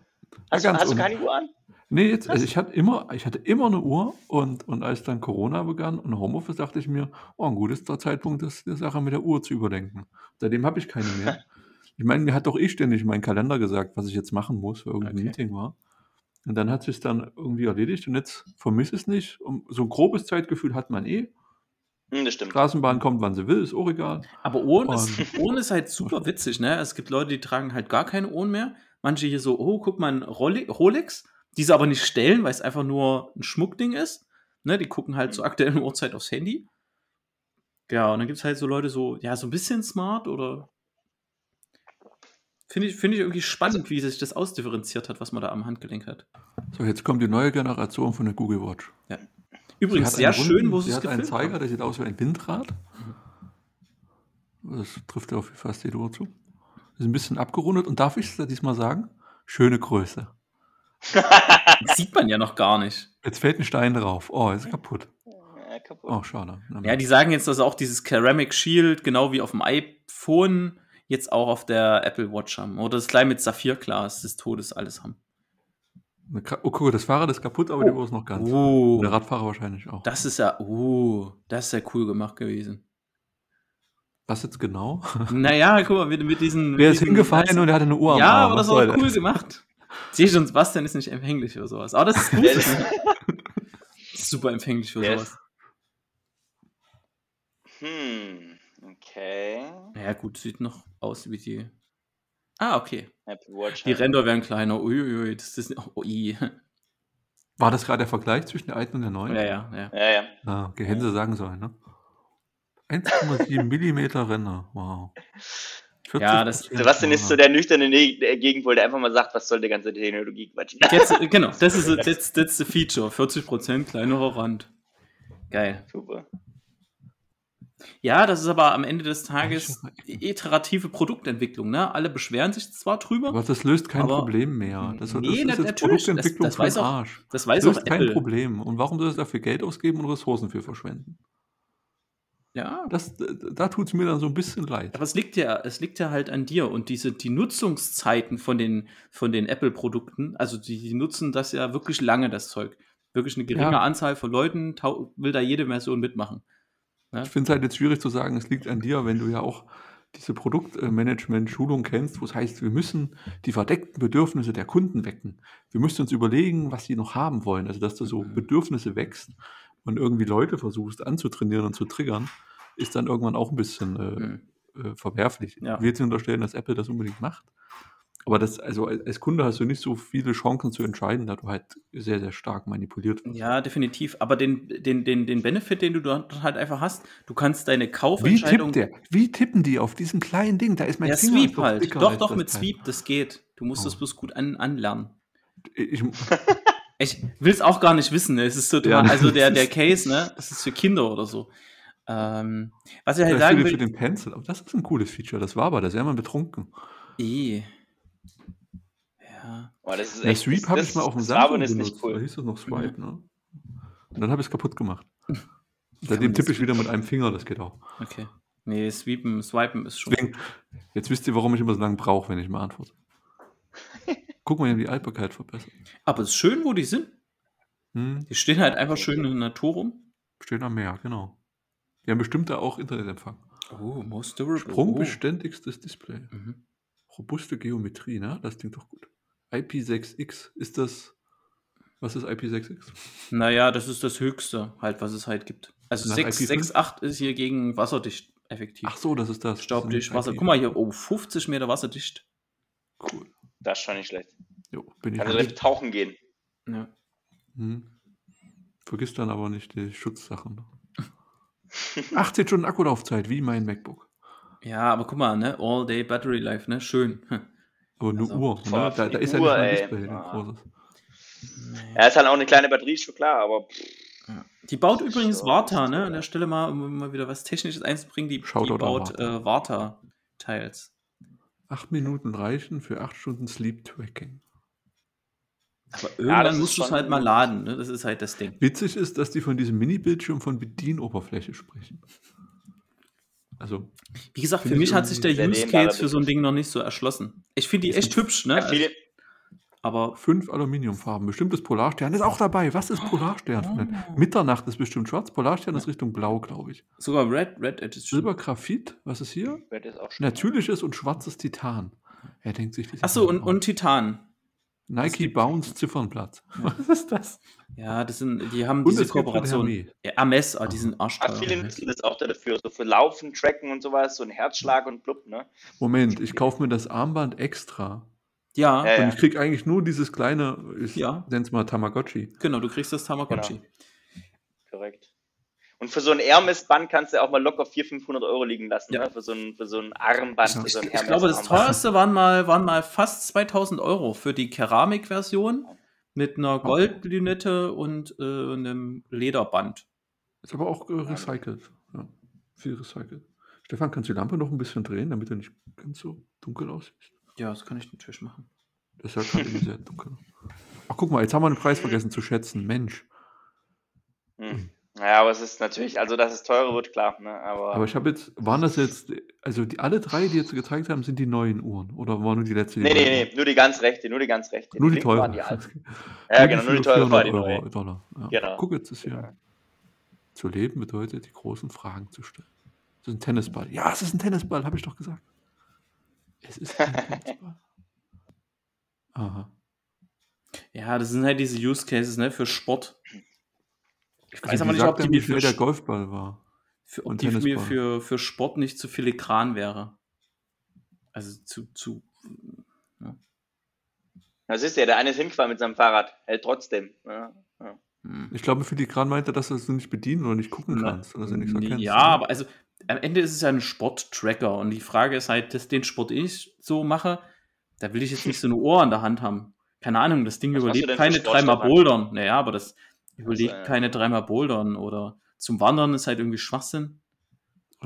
Hast, Ja, du, hast du ohne. keine Uhr an? Nee, jetzt, also ich hatte immer, ich hatte immer eine Uhr und, und als dann Corona begann und Homeoffice, dachte ich mir, oh, ein gutes Zeitpunkt, das die Sache mit der Uhr zu überdenken. Seitdem habe ich keine mehr. <laughs> Ich meine, mir hat doch eh ständig mein Kalender gesagt, was ich jetzt machen muss, weil irgendein Okay. Meeting war. Und dann hat sich dann irgendwie erledigt und jetzt vermisse ich es nicht. Und so ein grobes Zeitgefühl hat man eh. Hm, das stimmt. Straßenbahn kommt, wann sie will, ist auch egal. Aber Ohren ist, Ohren <laughs> ist halt super <laughs> witzig, ne? Es gibt Leute, die tragen halt gar keine Ohren mehr. Manche hier so, oh, guck mal, ein Rolex, die sie aber nicht stellen, weil es einfach nur ein Schmuckding ist. Ne? Die gucken halt zur aktuellen Uhrzeit aufs Handy. Ja, und dann gibt es halt so Leute so, ja, so ein bisschen smart oder. Finde ich, finde ich irgendwie spannend, wie sich das ausdifferenziert hat, was man da am Handgelenk hat. So, jetzt kommt die neue Generation von der Google Watch. Übrigens Sie sehr einen schön, runden- wo sie sie es hat einen Zeiger, der sieht aus wie ein Windrad. Das trifft ja auf fast jede Uhr zu. Ist ein bisschen abgerundet. Und darf ich es da diesmal sagen? Schöne Größe. Das sieht man ja noch gar nicht. Jetzt fällt ein Stein drauf. Oh, ist kaputt. Ja, kaputt. Oh, schade. Ja, die sagen jetzt, dass auch dieses Ceramic Shield, genau wie auf dem iPhone, jetzt auch auf der Apple Watch haben. Oder das kleine mit Saphirglas des Todes alles haben. Oh, guck, das Fahrrad ist kaputt, aber die Uhr ist noch ganz. Oh, der Radfahrer wahrscheinlich auch. das ist ja, oh, das ist ja cool gemacht gewesen. Was jetzt genau? <laughs> Naja, guck mal, mit, mit diesen. Der mit ist diesen- hingefallen und er hatte eine Uhr am Ja, Arm. aber das war cool gemacht. Sehe schon, Sebastian ist nicht empfänglich für sowas. Aber das ist gut. <laughs> Ist- Super empfänglich für Der sowas. Hm, okay. Ja, gut, sieht noch aus wie die. Ah, okay. Die Ränder werden kleiner. Uiuiui, das ist. Oh, ui. War das gerade der Vergleich zwischen der alten und der neuen? Ja, ja, ja. Ja, ja. Ah, okay, hätten sie sagen sollen, ne? 1,7 Millimeter Ränder, wow. 40 Ja, das- Sebastian ist so der nüchterne Ne- der Gegenpol, der einfach mal sagt, was soll der ganze Technologie Quatsch. Jetzt, <laughs> genau, das ist that's, that's the feature. 40% kleinerer Rand. Geil. Super. Ja, das ist aber am Ende des Tages iterative Produktentwicklung. Ne? Alle beschweren sich zwar drüber, Aber das löst kein Problem mehr. Das, das Nee, ist na- jetzt natürlich, Produktentwicklung das- das weiß auch- Arsch. das Das weiß auch löst kein Apple. Problem. Und warum soll es dafür Geld ausgeben und Ressourcen für verschwenden? Ja, Das, da tut es mir dann so ein bisschen leid. aber es liegt ja, es liegt ja halt an dir und diese die Nutzungszeiten von den von den Apple-Produkten, also die, die nutzen das ja wirklich lange das Zeug. Wirklich eine geringe Ja. Anzahl von Leuten will da jede Version mitmachen. Ich finde es halt jetzt schwierig zu sagen, es liegt an dir, wenn du ja auch diese Produktmanagement-Schulung kennst, wo es heißt, wir müssen die verdeckten Bedürfnisse der Kunden wecken. Wir müssen uns überlegen, was sie noch haben wollen. Also, dass du so Mhm. Bedürfnisse wächst und irgendwie Leute versuchst anzutrainieren und zu triggern, ist dann irgendwann auch ein bisschen äh, Hm. äh, verwerflich. Ja. Will jetzt unterstellen, dass Apple das unbedingt macht. Aber das, also als Kunde hast du nicht so viele Chancen zu entscheiden, da du halt sehr, sehr stark manipuliert wirst. Ja, definitiv. Aber den, den, den, den Benefit, den du dort halt einfach hast, du kannst deine Wie Kaufentscheidung. tippt der? Wie tippen die auf diesem kleinen Ding? Da ist mein Ja, Finger Sweep doch halt. Doch, doch, mit. Sweep, das geht. Du musst Oh. das bloß gut an, anlernen. Ich, <laughs> Ich will es auch gar nicht wissen. Ne? Es ist total, Ja, also der, der ist- Case, ne, das ist für Kinder oder so. Ähm, was ich halt für, sagen den- für will. den Pencil. Aber das ist ein cooles Feature. Das war aber, das wäre man betrunken. Eh. Ja. Oh, das ist Ja, echt, Sweep das- habe ich das- mal auf dem Samsung ist benutzt. nicht Da cool. hieß das noch Swipe, ne? Und dann habe ich es kaputt gemacht. <laughs> Seitdem tippe das ich wieder mit einem Finger, das geht auch. Okay. Nee, sweepen, swipen ist schon. Deswegen, jetzt wisst ihr, warum ich immer so lange brauche, wenn ich mal antworte. <laughs> Guck mal, die haben die Haltbarkeit verbessert. Aber es ist schön, wo die sind. Hm, Die stehen halt einfach schön in der Natur rum. stehen am Meer, genau. Die haben bestimmt da auch Internetempfang. Oh, most durable. Sprungbeständigstes Display. Oh. Mhm. Robuste Geometrie, ne? Das klingt doch gut. IP6X, ist das. Was ist IP6X? Naja, das ist das Höchste, halt, was es halt gibt. Also Nach 6, IP5? 6,8 ist hier gegen wasserdicht effektiv. Ach so, das ist das. Staubdicht, Das Wasser. Guck mal hier, oh, 50 Meter wasserdicht. Cool. Das ist schon nicht schlecht. Jo, bin ich. Kannst du nicht. direkt tauchen gehen. Ja. Hm. Vergiss dann aber nicht die Schutzsachen. <laughs> 18 Stunden Akkulaufzeit, wie mein MacBook. ja, aber guck mal, ne? All Day Battery Life, ne? Schön. <laughs> Aber eine Also, Uhr. Ne? Da, da ist ja nicht mein ey. Display, ein Ah. großes. Ja, ist halt auch eine kleine Batterie, ist schon klar, aber Ja. Die baut übrigens So, Warta, ne? An der. Stelle mal, um mal wieder was Technisches einzubringen, die, die baut Warta. äh, Warta-Teils. Acht Minuten reichen für acht Stunden Sleep Tracking. Aber irgendwann ist musst du es halt mal laden, ne? Das ist halt das Ding. Witzig ist, dass die von diesem Mini-Bildschirm von Bedienoberfläche sprechen. Also, Wie gesagt, für mich hat sich der Use Case für so ein Ding noch nicht so erschlossen. Ich finde die echt hübsch, ne? ja, viele, Aber fünf Aluminiumfarben. Bestimmtes Polarstern ist auch dabei. Was ist Polarstern? Oh. Mitternacht ist bestimmt schwarz. Polarstern ist Richtung blau, glaube ich. sogar Red, Red Edition. Silbergraphit, was ist hier? wird jetzt auch schon. Natürliches und schwarzes Titan. Er denkt sich das. Achso, und, und Titan. Nike Bounce Ziffernblatt. Ja. <laughs> Was ist das? Ja, das sind, die haben Und diese Kooperation. Ja, Hermes, ah, die sind Ah, arschteuer. viele nutzen das auch dafür, so für Laufen, Tracken und sowas, so ein Herzschlag und blub, ne? Moment, ich kaufe mir das Armband extra. Ja, Ja, Und ich kriege eigentlich nur dieses kleine, ich Ja. nenne es mal Tamagotchi. genau, du kriegst das Tamagotchi. Genau. Korrekt. Und für so ein Hermes-Band kannst du auch mal locker 400, 500 Euro liegen lassen, Ja. ne? Für so ein, für so ein Armband, Ja. für so ein Ich glaube, das <laughs> teuerste waren mal, waren mal fast 2000 Euro für die Keramikversion mit einer Goldlünette und äh, einem Lederband. Ist aber auch äh, recycelt. Ja, viel recycelt. Stefan, kannst du die Lampe noch ein bisschen drehen, damit du nicht ganz so dunkel aussiehst? Ja, das kann ich natürlich machen. Das ist ja sehr dunkel. Ach, guck mal, jetzt haben wir den Preis vergessen zu schätzen. Mensch. Hm. Naja, aber es ist natürlich, also dass es teurer wird, klar. Ne? Aber, Aber ich habe jetzt, waren das jetzt, also die alle drei, die jetzt gezeigt haben, sind die neuen Uhren? Oder war nur die letzte? Die nee, nee, nee, nur die ganz rechte, nur die ganz rechte. Nur die waren teure. Die <laughs> Ja, genau, nur die für teure war 400 die neue. Dollar. Ja. Genau. Guck, jetzt ist hier. Genau. Zu leben bedeutet, die großen Fragen zu stellen. Das ist ein Tennisball. Ja, es ist ein Tennisball, habe ich doch gesagt. Es ist. <laughs> Aha. Ja, das sind halt diese Use Cases, ne, für Sport. Ich weiß Also, aber nicht, ob die ja, mir für, der Golfball war. für, ob und die mir für, für Sport nicht zu filigran wäre. Also zu, zu. Das ist ja, der eine ist hingefahren mit seinem Fahrrad, hält trotzdem. Ja, ja. Ich glaube, Filigran meinte, dass du es nicht bedienen oder nicht gucken kannst. Oder dass du nichts erkennst. Ja, oder? aber also am Ende ist es ja ein Sporttracker und die Frage ist halt, dass den Sport den ich so mache, da will ich jetzt nicht so eine Ohr in der Hand haben. Keine Ahnung, das Ding Was überlebt keine dreimal? Bouldern. Naja, aber das überlebt ja. keine dreimal Bouldern oder zum Wandern ist halt irgendwie Schwachsinn.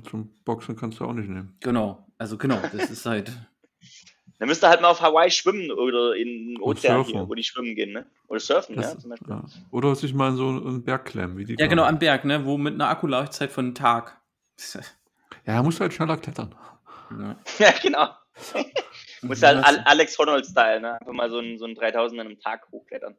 Zum Boxen kannst du auch nicht nehmen. Genau, also genau, das ist halt. <laughs> <laughs> Dann müsst ihr halt mal auf Hawaii schwimmen oder in den Ozean hier, wo die schwimmen gehen, ne? Oder surfen, Das, ja, zum Beispiel. ja. Oder sich mal in so einen Berg klemmen, wie die. Ja, genau, Kahn. am Berg, ne, wo mit einer Akkulaufzeit von einem Tag. <laughs> Ja, musst du halt schneller klettern. Ja. Ja, genau. <laughs> Muss halt Al Alex Honnold-Style, ne? Einfach mal so ein, so ein 3000 an einem Tag hochklettern.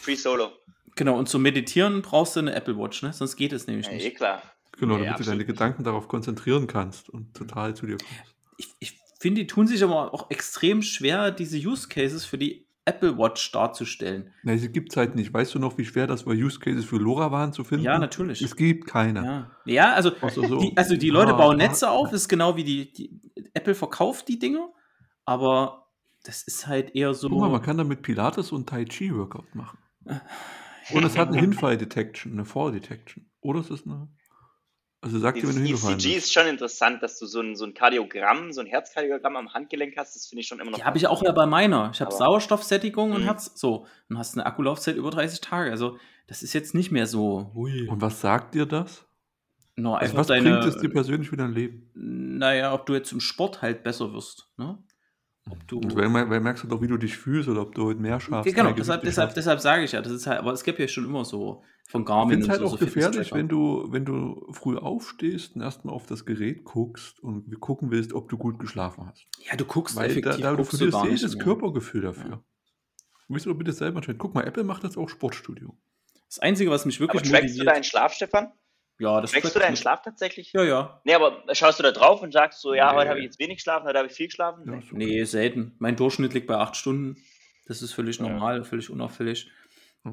Free Solo. Genau, und zum Meditieren brauchst du eine Apple Watch, ne? Sonst geht es nämlich Ja, eh nicht. klar. Genau, damit du absolut deine. Gedanken darauf konzentrieren kannst und total zu dir kommst. Ich, ich finde, die tun sich aber auch extrem schwer, diese Use Cases für die Apple Watch darzustellen. Nein, sie gibt es halt nicht. Weißt du noch, wie schwer das war, Use Cases für LoRaWAN zu finden? Ja, natürlich. Es gibt keine. Ja, ja also, so, die, also die Leute ah, bauen Netze auf, ist genau wie die, die Apple verkauft die Dinge, aber das ist halt eher so. Guck mal, man kann damit Pilates und Tai Chi Workout machen. Und es hat eine <laughs> Hinfall-Detection, eine Fall-Detection. Oder es ist eine. Also sagt dir, wenn Dieses du hingefallen ECG bist. ist schon interessant, dass du so ein, so ein Kardiogramm, so ein Herzkardiogramm am Handgelenk hast. Das finde ich schon immer noch. Die habe ich auch ja bei meiner. Ich habe Sauerstoffsättigung und Mhm. Herz. So. Und hast eine Akkulaufzeit über 30 Tage. Also, das ist jetzt nicht mehr so. Hui. Und was sagt dir das? No, Also was deine, bringt es dir persönlich für dein Leben? Naja, ob du jetzt im Sport halt besser wirst. Ne? Ob du. Und wer, wer merkst du doch, wie du dich fühlst oder ob du heute mehr schaffst? genau, mehr deshalb, deshalb, deshalb sage ich ja, das ist halt, aber es gibt ja schon immer so von Garmin finde es halt so, auch so gefährlich, wenn du, wenn du früh aufstehst und erstmal auf das Gerät guckst und gucken willst, ob du gut geschlafen hast. Ja, du guckst Weil da, effektiv. da du guckst du verlierst nicht jedes mehr. Körpergefühl dafür. Ja. Du musst doch bitte selber entscheiden. Guck mal, Apple macht das auch Sportstudio. Das Einzige, was mich aber wirklich trackst du motiviert. deinen Schlaf, Stefan? Ja, das Trackst du deinen. Schlaf tatsächlich? Ja, ja. Nee, aber schaust du da drauf und sagst so, ja, Nee. heute habe ich jetzt wenig geschlafen, heute habe ich viel geschlafen? Ja, okay. Nee, selten. Mein Durchschnitt liegt bei acht Stunden. Das ist völlig Ja. normal, völlig unauffällig.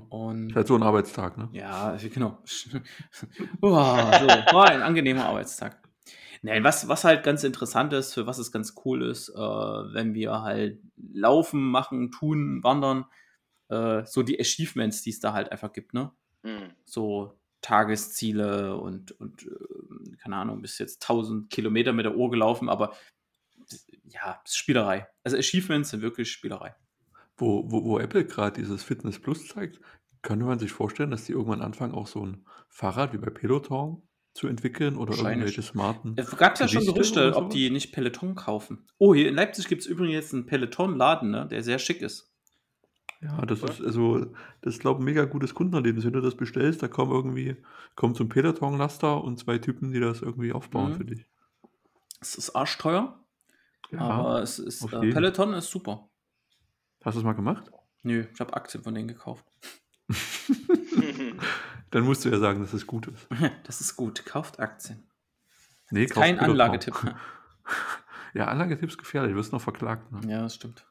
Und Ist halt so ein Arbeitstag, ne? ja, genau. <laughs> Uah, so, war ein angenehmer Arbeitstag. Nein, was, was halt ganz interessant ist, für was es ganz cool ist, äh, wenn wir halt laufen, machen, tun, wandern, äh, so die Achievements, die es da halt einfach gibt, ne? Hm. so Tagesziele und, und äh, keine Ahnung, bis jetzt 1000 Kilometer mit der Uhr gelaufen, aber ja, Spielerei. Also Achievements sind wirklich Spielerei. Wo, wo, wo Apple gerade dieses Fitness Plus zeigt, könnte man sich vorstellen, dass die irgendwann anfangen, auch so ein Fahrrad wie bei Peloton zu entwickeln oder irgendwelche smarten. Es gab ja schon Gerüchte, ob die nicht Peloton kaufen. Oh, hier in Leipzig gibt es übrigens jetzt einen Peloton-Laden, ne, der sehr schick ist. Ja, das ist also, das ist, glaube ich, ein mega gutes Kundenerlebnis. Wenn du das bestellst, da kommen irgendwie, kommt so ein Peloton-Laster und zwei Typen, die das irgendwie aufbauen Mhm. für dich. Es ist arschteuer, Ja. aber es ist, äh. Peloton ist super. Hast du es mal gemacht? Nö, ich habe Aktien von denen gekauft. <laughs> <laughs> Dann musst du ja sagen, dass es gut ist. <laughs> Das ist gut, kauft Aktien. Nee, kauf Kein Peloton. Anlagetipp. Ja, Anlagetipp ist gefährlich, du wirst noch verklagt. Ne? Ja, das stimmt.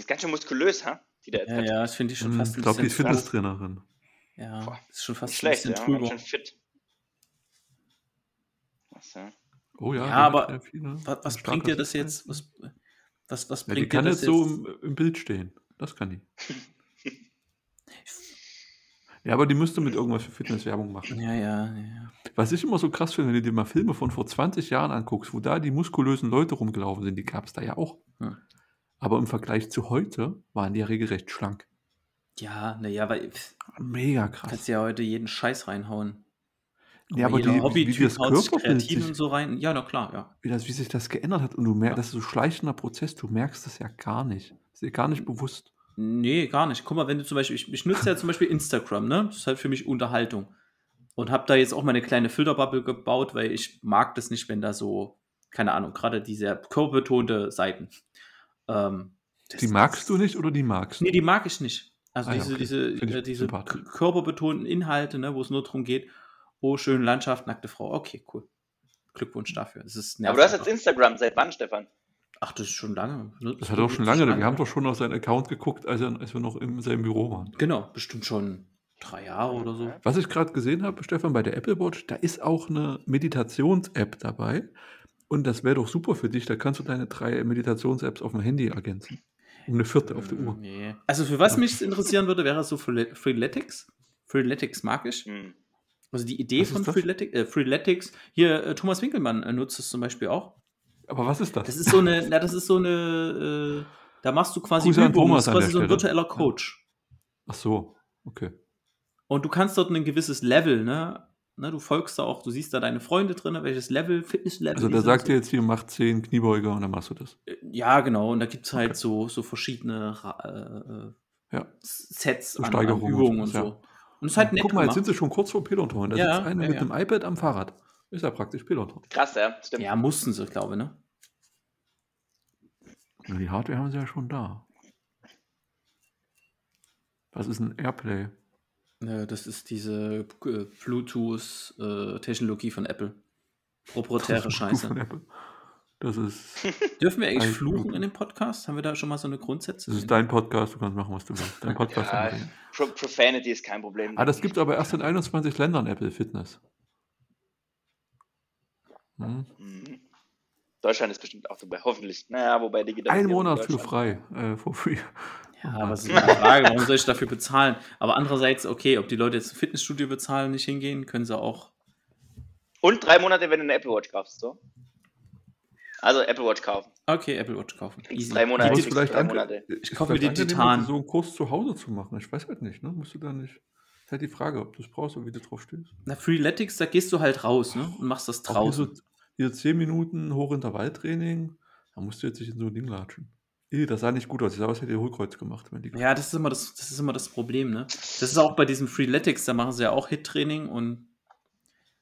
Die ist ganz schön muskulös, ha? Die da jetzt Ja, ja, das finde ich schon Hm, fast Ich glaube, die ist Fitnesstrainerin. Ja, Boah, ist schon fast Nicht ein schlecht, bisschen ja. schön fit. Was, ja. Oh ja, Ja, die aber viele- Was, was starker bringt dir das Fitness. jetzt? Was, was, was Ja, die bringt dir kann das jetzt so im, im Bild stehen. Das kann die. <laughs> Ja, aber die müsste mit irgendwas für Fitnesswerbung machen. Ja, ja, ja. Was ich immer so krass finde, wenn du dir mal Filme von vor 20 Jahren anguckst, wo da die muskulösen Leute rumgelaufen sind, die gab es da ja auch. Hm. Aber im Vergleich zu heute waren die ja regelrecht schlank. Ja, naja, weil pff, Mega du kannst krass. ja heute jeden Scheiß reinhauen. Ja, aber die, wie, wie das Körperbild sich, und so rein. Ja, na klar, ja. wie, das, wie sich das geändert hat. Und du merkst, Ja. das ist so schleichender Prozess, du merkst das ja gar nicht. Ist dir gar nicht bewusst. Nee, gar nicht. Guck mal, wenn du zum Beispiel, ich, ich nutze ja zum Beispiel Instagram, ne? Das ist halt für mich Unterhaltung. Und habe da jetzt auch meine kleine Filterbubble gebaut, weil ich mag das nicht, wenn da so, keine Ahnung, gerade diese körperbetonte Seiten. Ähm, das- Die magst du nicht oder die magst du? Nee, die mag ich nicht. Also Ah diese, okay. diese, äh, diese körperbetonten Inhalte, ne, wo es nur darum geht, oh, schöne Landschaft, nackte Frau. Okay, cool. Glückwunsch dafür. Das ist Aber du hast jetzt Instagram. Seit wann, Stefan? Ach, das ist schon lange. ne? Das hat er auch schon lange. Wir haben doch schon auf seinen Account geguckt, als, er, als wir noch in seinem Büro waren. Genau, bestimmt schon drei Jahre oder so. Was ich gerade gesehen habe, Stefan, bei der Apple Watch, da ist auch eine Meditations-App dabei. Und das wäre doch super für dich. Da kannst du deine drei Meditations-Apps auf dem Handy ergänzen. Um eine vierte auf der Uhr. Nee. Also für was mich interessieren würde, wäre so Freele- Freeletics. Freeletics mag ich. Hm. Also die Idee Was von? Freeletics, äh, Freeletics, hier äh, Thomas Winkelmann äh, nutzt es zum Beispiel auch. Aber was ist das? Das ist so eine, na, das ist so eine, äh, da machst du quasi Grüße Übungen, das Thomas ist an quasi so ein Stelle. virtueller Coach. Ach so, okay. Und du kannst dort ein gewisses Level, ne? Ne? Du folgst da auch, du siehst da deine Freunde drin, welches Level, Fitnesslevel. Also sind sagt dir jetzt hier, mach 10 Kniebeuger und dann machst du das. Ja, genau. Und da gibt es halt Okay. so, so verschiedene Ra- äh, Ja. Sets So an, an Steigerungen und Übungen und so. Und es ist halt nett Guck mal, jetzt gemacht. sind sie schon kurz vor Peloton. Da Ja, sitzt einer ja, mit ja. einem iPad am Fahrrad. Ist ja praktisch Peloton. Krass, ja. Stimmt. Ja, mussten sie, glaube ich, ne? Ja, die Hardware haben sie ja schon da. Was ist ein Airplay? Äh, Das ist diese äh, Bluetooth-Technologie von Apple. Proprietäre Scheiße. Das ist, <laughs> Dürfen wir eigentlich Ein fluchen in dem Podcast? Haben wir da schon mal so eine Grundsätze? das ist dein Podcast, du kannst machen, was du willst. Dein <laughs> Podcast. Ja. Pro Profanity ist kein Problem. ah, das gibt aber erst in 21 Ländern Apple Fitness. Hm. Mhm. Deutschland ist bestimmt auch dabei, hoffentlich. Naja, wobei die Ein Monat für frei, äh, for free. Ja, aber es ist eine Frage, <laughs> warum soll ich dafür bezahlen? Aber andererseits, okay, ob die Leute jetzt ein Fitnessstudio bezahlen, nicht hingehen, können sie auch. Und drei Monate, wenn du eine Apple Watch kaufst, so. Also Apple Watch kaufen. Okay, Apple Watch kaufen. Kriegst drei Monate. Ist vielleicht drei Monate. ist kaufe mir angenehmer, Titan. so einen Kurs zu Hause zu machen. Ich weiß halt nicht, ne? Musst du da nicht. Ist halt die Frage, ob du es brauchst oder wie du drauf stehst. Na, Freeletics, da gehst du halt raus, ne? Und machst das draußen. So, hier 10 Minuten Hochintervalltraining, da musst du jetzt nicht in so ein Ding latschen. Ih, das sah nicht gut aus. Ich sah aus, hätte ihr Hohlkreuz gemacht. Wenn die Ja, das ist immer das, das ist immer das Problem, ne? Das ist auch bei diesem Freeletics, da machen sie ja auch Hit-Training und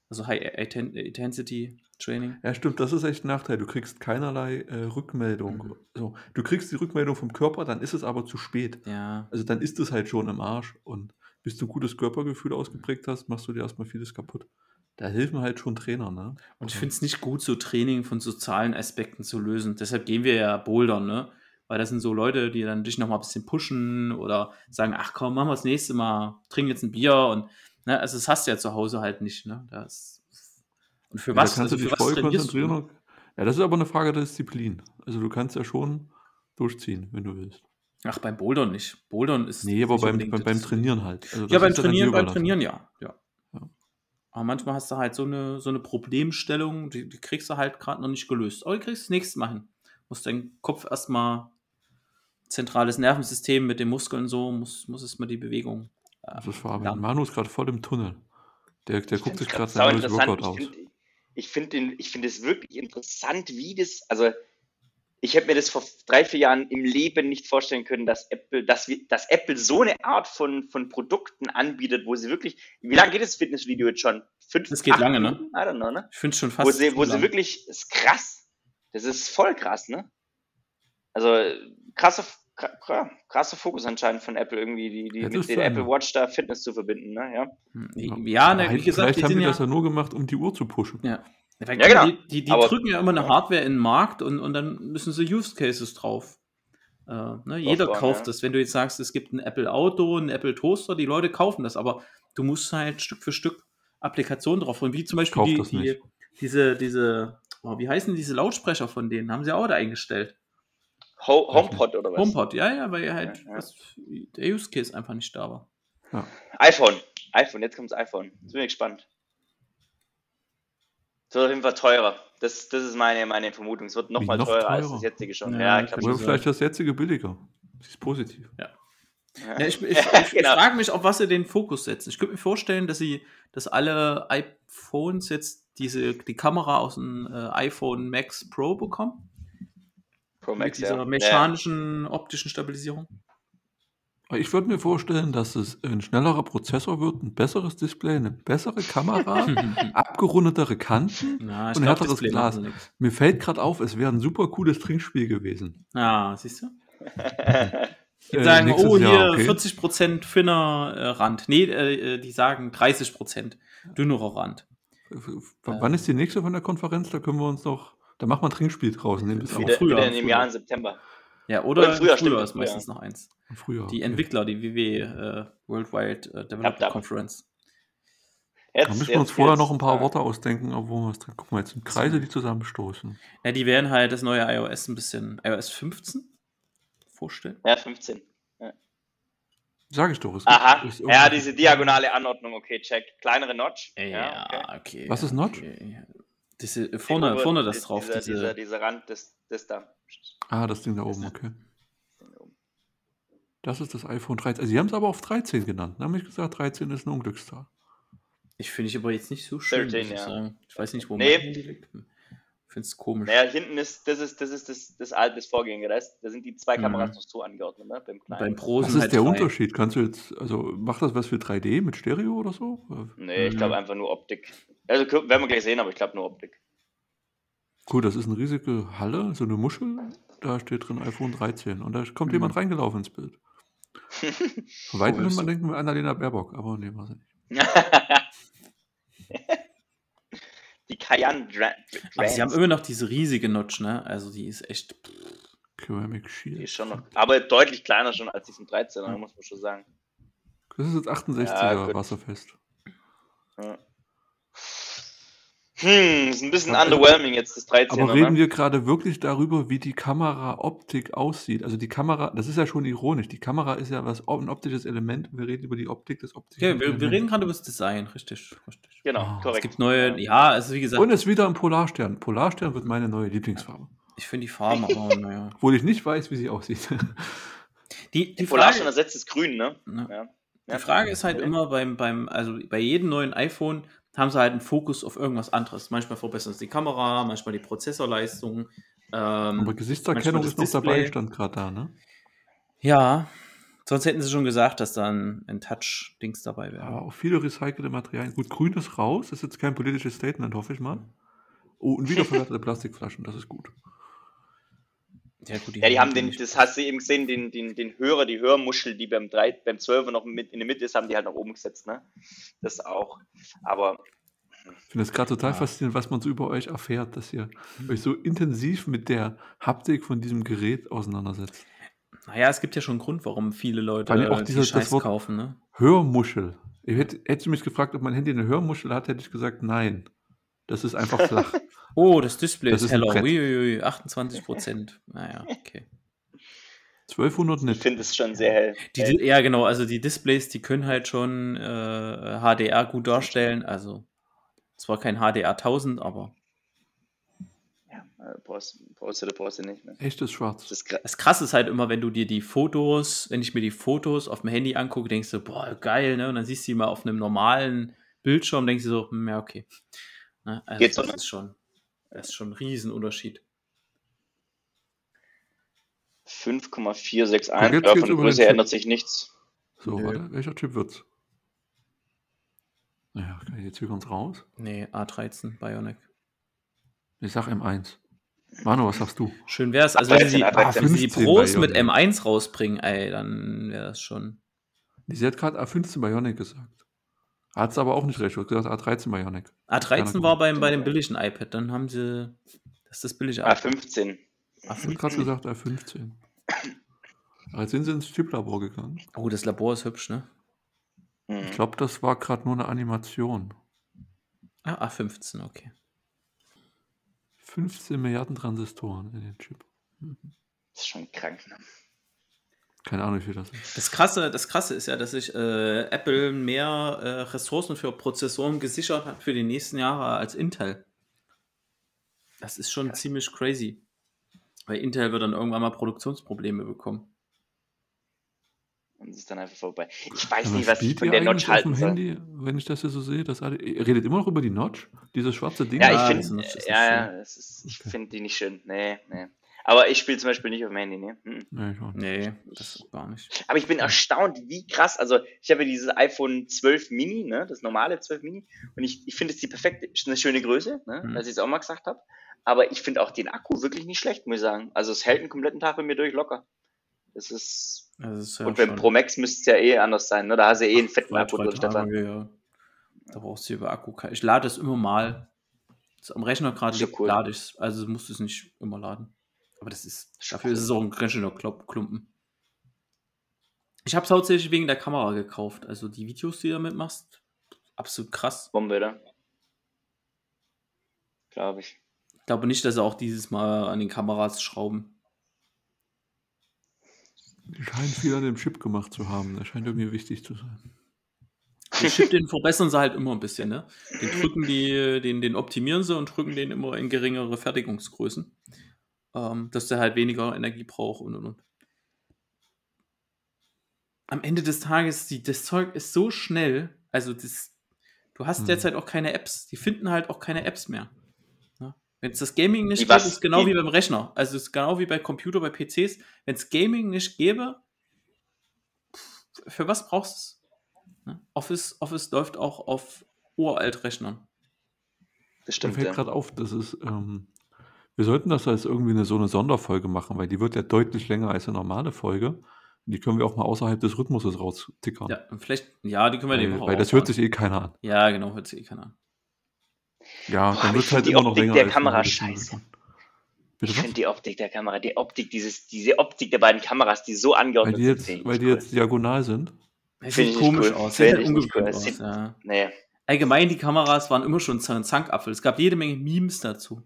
also High Inten- Intensity Training. Ja, stimmt, das ist echt ein Nachteil. Du kriegst keinerlei äh, Rückmeldung. Mhm. So, du kriegst die Rückmeldung vom Körper, dann ist es aber zu spät. Ja. Also dann ist es halt schon im Arsch. Und bis du ein gutes Körpergefühl ausgeprägt hast, machst du dir erstmal vieles kaputt. Da helfen halt schon Trainer, ne? Und ich finde es nicht gut, so Training von sozialen Aspekten zu lösen. Deshalb gehen wir ja bouldern, ne? Weil das sind so Leute, die dann dich noch mal ein bisschen pushen oder sagen, ach komm, machen wir das nächste Mal, trink jetzt ein Bier und ne, also das hast du ja zu Hause halt nicht, ne? Das, und für Ja, was, Da kannst also du dich voll konzentrieren. du? Ja, das ist aber eine Frage der Disziplin. Also du kannst ja schon durchziehen, wenn du willst. Ach, beim Bouldern nicht. Bouldern ist Nee, aber beim, beim, beim Trainieren halt. Also Ja, beim Trainieren, beim. Trainieren ja. ja. Ja. Aber manchmal hast du halt so eine, so eine Problemstellung, die, die kriegst du halt gerade noch nicht gelöst. Aber die kriegst du das nächste Mal hin. Musst deinen Kopf erstmal zentrales Nervensystem mit den Muskeln so, muss, muss erstmal die Bewegung. äh, Das ist Fabian. Manu ist gerade voll im Tunnel. Der, der Ich guckt sich gerade sein neues. Workout aus. Ich finde ich find den- ich find es wirklich interessant, wie das, also ich hätte mir das vor drei, vier Jahren im Leben nicht vorstellen können, dass Apple, dass, wir, dass Apple so eine Art von, von Produkten anbietet, wo sie wirklich, wie lange geht das Fitnessvideo jetzt schon? Fünf, Das geht acht lange, ne? I don't know, ne? Ich finde schon fast. Wo sie, wo sie wirklich, das ist krass. Das ist voll krass, ne? Also krasser, kra- krasser Fokus anscheinend von Apple irgendwie, die, die mit den Apple. Watch da Fitness zu verbinden, ne? Ja. Hm, Ja, ne, wie gesagt, Vielleicht die haben sind die ja. das ja nur gemacht, um die Uhr zu pushen. Ja, ja, genau. Die, die, die Aber- drücken ja immer eine Hardware in den Markt und, und dann müssen sie Use Cases drauf. Äh, ne, jeder bauen, kauft ja. das. Wenn du jetzt sagst, es gibt ein Apple Auto, ein Apple Toaster, die Leute kaufen das, aber du musst halt Stück für Stück Applikationen drauf und wie zum Beispiel die, die, diese, diese, oh, wie heißen diese Lautsprecher von denen? Haben sie auch da eingestellt. Ho HomePod oder was? HomePod, ja, ja, weil halt Ja, ja. Was, der Use Case einfach nicht da war. iPhone. iPhone, jetzt kommt das iPhone. Jetzt bin ich gespannt. Es wird auf jeden Fall teurer. Das, das ist meine, meine Vermutung. Es wird nochmal noch teurer, als teurer? das jetzige schon. Ja, Ja, ich Oder vielleicht das jetzige billiger. Das ist positiv. Ja, schon. <laughs> ich ich, Ja, ich, genau. ich frage mich, auf was sie den Fokus setzen. Ich könnte mir vorstellen, dass sie, dass alle iPhones jetzt diese, die Kamera aus dem äh, iPhone Max Pro bekommen. Pro Mit dieser ja. mechanischen optischen Stabilisierung. Ich würde mir vorstellen, dass es ein schnellerer Prozessor wird, ein besseres Display, eine bessere Kamera, <laughs> abgerundetere Kanten. Na, Und härteres Glas. Mir fällt gerade auf, es wäre ein super cooles Trinkspiel gewesen. Ah, siehst du? Ja. Die Äh, sagen, nächstes oh, hier Jahr, okay. 40% dünner äh, Rand. Nee, äh, äh, die sagen 30% dünnerer Rand. W- Wann ist die nächste von der Konferenz? Da können wir uns noch, da wir ein Trinkspiel draus. Nehmen das Wieder- früher, wieder in dem früher. Jahr im September. Ja, Oder oder im Frühjahr, im stimmt, ist meistens noch eins. im Frühjahr. Die okay. Entwickler, die WW, äh, Worldwide äh, Developer. Conference. Jetzt, Da müssen wir jetzt uns vorher geht's. noch ein paar Ja. Worte ausdenken, aber wo wir was drin. Guck mal, jetzt sind Kreise, die zusammenstoßen. Ja, die werden halt das neue iOS ein bisschen, iOS 15 vorstellen. Ja, 15. Sag ich doch. Es gibt- Aha, ist ja, diese diagonale Anordnung, okay, check. Kleinere Notch. Ja, okay. okay. Was ist Notch? Okay. Diese, äh, vorne, Über- vorne das drauf. Dieser, diese, dieser, dieser Rand, das, das da. Ah, das Ding da oben, okay. Das ist das iPhone 13. Also, Sie haben es aber auf 13 genannt. Dann habe ich gesagt, 13 ist eine Unglückszahl. ich finde ich aber jetzt nicht so schön, 13, muss ich ja. sagen. Ich weiß nicht, wo Nee. mein Handy liegt. Ich finde es komisch. Naja, hinten ist, das ist, das ist das, das alte, das Vorgänger. Da, ist, da sind die zwei Mhm. Kameras noch so angeordnet, ne? Beim kleinen. Beim Pro Was ist halt der drei. Unterschied? Kannst du jetzt, also macht das was für 3D mit Stereo oder so? Nee, ich Mhm. glaube einfach nur Optik. Also werden wir gleich sehen, aber ich glaube nur Optik. Gut, das ist eine riesige Halle, so eine Muschel. Da steht drin iPhone 13 und da kommt Mhm. jemand reingelaufen ins Bild. <laughs> Von weitem man denken, Annalena Baerbock, aber nee, war sie nicht. <laughs> die Cayenne Dra Aber sie haben immer noch diese riesige Notch, ne? Also die ist echt. Ceramic die Shield. ist schon noch, aber deutlich kleiner schon als die von 13, muss man schon sagen. Das ist jetzt 68er Ja, wasserfest. Ja. Hm, ist ein bisschen Aber- underwhelming jetzt das 13. Aber reden ne? wir gerade wirklich darüber, wie die Kameraoptik aussieht? Also die Kamera, das ist ja schon ironisch. Die Kamera ist ja was ein optisches Element. Wir reden über die Optik des optischen Okay, wir, wir reden gerade über das Design, richtig. richtig. Genau, Ah, es Es korrekt. gibt neue, ja, also wie gesagt, Und es ist wieder ein Polarstern. Polarstern wird meine neue Lieblingsfarbe. ich finde die Farben aber, naja. <laughs> Obwohl ich nicht weiß, wie sie aussieht. <laughs> Die, die Polarstern ersetzt das Grün, ne? ne? Ja. Die Frage ist halt immer beim, beim, also bei jedem neuen iPhone haben sie halt einen Fokus auf irgendwas anderes. Manchmal verbessern sie die Kamera, manchmal die Prozessorleistung. Ähm, Aber Gesichtserkennung ist noch dabei, stand gerade da, ne? ja, sonst hätten sie schon gesagt, dass da ein, ein Touch-Dings dabei wäre. Aber auch viele recycelte Materialien. Gut, grün ist raus, ist jetzt kein politisches Statement, hoffe ich mal. Oh, und wiederverwertete <laughs> Plastikflaschen, das ist gut. Ja, gut, Ja, die haben den, das hast du eben gesehen, den, den, den Hörer, die Hörmuschel, die beim 3, beim 12er noch mit in der Mitte ist, haben die halt nach oben gesetzt, ne? Das auch. Aber Ich finde es gerade total Ja. faszinierend, was man so über euch erfährt, dass ihr euch so intensiv mit der Haptik von diesem Gerät auseinandersetzt. Naja, es gibt ja schon einen Grund, warum viele Leute allem auch dieser- die das Scheiß Wort- kaufen, ne? Hörmuschel. Ich hätte, hättest du mich gefragt, ob mein Handy eine Hörmuschel hat, hätte ich gesagt, nein. Das ist einfach flach. <laughs> Oh, das Display Das ist heller. Uiuiui, 28 Prozent. Naja, okay. 1200 ich nicht. finde es schon sehr hell. Die, Ja, genau, also die Displays, die können halt schon äh, HDR gut darstellen. Also zwar kein HDR 1000, aber ja, äh, brauchst, brauchst du oder brauchst du nicht. Ne? Echtes Das Schwarz. gra- das Krasse ist halt immer, wenn du dir die Fotos, wenn ich mir die Fotos auf dem Handy angucke, denkst du, boah, geil, ne? Und dann siehst du die mal auf einem normalen Bildschirm, denkst du so, hm, ja, okay. Ne? Also Geht so, das ist schon, das ist schon ein Riesenunterschied. 5,461. Und jetzt Ja, geht's von der Größe ändert sich nichts. So, Nö. warte, welcher Chip wird's? Naja, kann ich jetzt hier uns raus? Nee, A13 Bionic. Ich sag M1. Manu, was sagst du? Schön wär's. Also wenn sie die, A13, wenn sie die 15 Pros mit Bionic. M1 rausbringen, ey, dann wäre das schon. Sie hat gerade A15 Bionic gesagt. Hat es aber auch nicht recht. Du hast gesagt A13 Bionic. A13 Keine war beim, bei dem billigen iPad, dann haben sie. Das ist das billige iPad. 15. Ich habe gerade gesagt A15. Aber jetzt sind sie ins Chiplabor gegangen. Oh, das Labor ist hübsch, ne? Hm. Ich glaube, das war gerade nur eine Animation. Ah, A15, okay. 15 Milliarden Transistoren in den Chip. Das ist schon krank, ne? Keine Ahnung, wie viel das ist. Das Krasse, das Krasse ist ja, dass sich äh, Apple mehr äh, Ressourcen für Prozessoren gesichert hat für die nächsten Jahre als Intel. Das ist schon ziemlich crazy. Weil Intel wird dann irgendwann mal Produktionsprobleme bekommen. Und es ist dann einfach vorbei. Ich weiß Aber nicht, was ich von der Notch auf halten dem soll. Handy, wenn ich das hier so sehe? Das alle, ihr redet immer noch über die Notch? Dieses schwarze Ding? Ja, ich finde, ja, ja, ich finde die nicht schön. Nee, nee. Aber ich spiele zum Beispiel nicht auf dem Handy, ne? Hm. Nee. Nee, das gar nicht. Aber ich bin erstaunt, wie krass. Also, ich habe ja dieses iPhone 12 Mini, ne? Das normale 12 Mini. Und ich, ich finde es die perfekte, ist eine schöne Größe, ne? Mhm. Als ich es auch mal gesagt habe. Aber ich finde auch den Akku wirklich nicht schlecht, muss ich sagen. Also, es hält einen kompletten Tag bei mir durch locker. Das ist. Das ist ja und beim Pro Max müsste es ja eh anders sein, ne? Da hast du eh einen fetten zwei, Akku drin, Stefan. Ja. Da brauchst du über Akku. Ich lade es immer mal. Das am Rechner gerade ja cool. lade ich es. Also musst du es nicht immer laden. Aber das ist, dafür ist es auch ein ganz schöner Klumpen. Ich habe es hauptsächlich wegen der Kamera gekauft. Also die Videos, die du damit machst, absolut krass. Bombe, oder? Glaube ich. Ich glaube nicht, dass sie auch dieses Mal an den Kameras schrauben. Die scheinen viel an dem Chip gemacht zu haben. Der scheint irgendwie wichtig zu sein. Den Chip, den verbessern sie halt immer ein bisschen, ne? Den drücken die, den, den optimieren sie und drücken den immer in geringere Fertigungsgrößen. Ähm, dass der halt weniger Energie braucht und und und. Am Ende des Tages, die, das Zeug ist so schnell, also das, du hast Hm. derzeit auch keine Apps. Die finden halt auch keine Apps mehr. Ne? Wenn es das Gaming nicht gibt, ist genau wie beim Rechner. Also es ist genau wie bei Computer, bei PCs. Wenn es Gaming nicht gäbe, für was brauchst du es? Ne? Office, Office läuft auch auf Uraltrechnern. Das Mir stimmt, fällt ja. gerade auf, das ist, ähm, wir sollten das als irgendwie eine, so eine Sonderfolge machen, weil die wird ja deutlich länger als eine normale Folge. Die können wir auch mal außerhalb des Rhythmuses raustickern. Ja, vielleicht, ja, die können wir die weil weil das hört sich eh keiner an. Ja, genau, hört sich eh keiner an. Ja, Boah, dann wird halt immer noch Optik länger. der als Kamera scheiße. Bitte Ich finde die Optik der Kamera, die Optik, dieses, diese Optik der beiden Kameras, die so Weil angeordnet die jetzt, sind, weil die cool. jetzt diagonal sind. Sieht komisch cool. aus. Find Sieht halt ich nicht cool. aus, sieht- ja. Nee. Allgemein, die Kameras waren immer schon ein Zankapfel. Es gab jede Menge Memes dazu.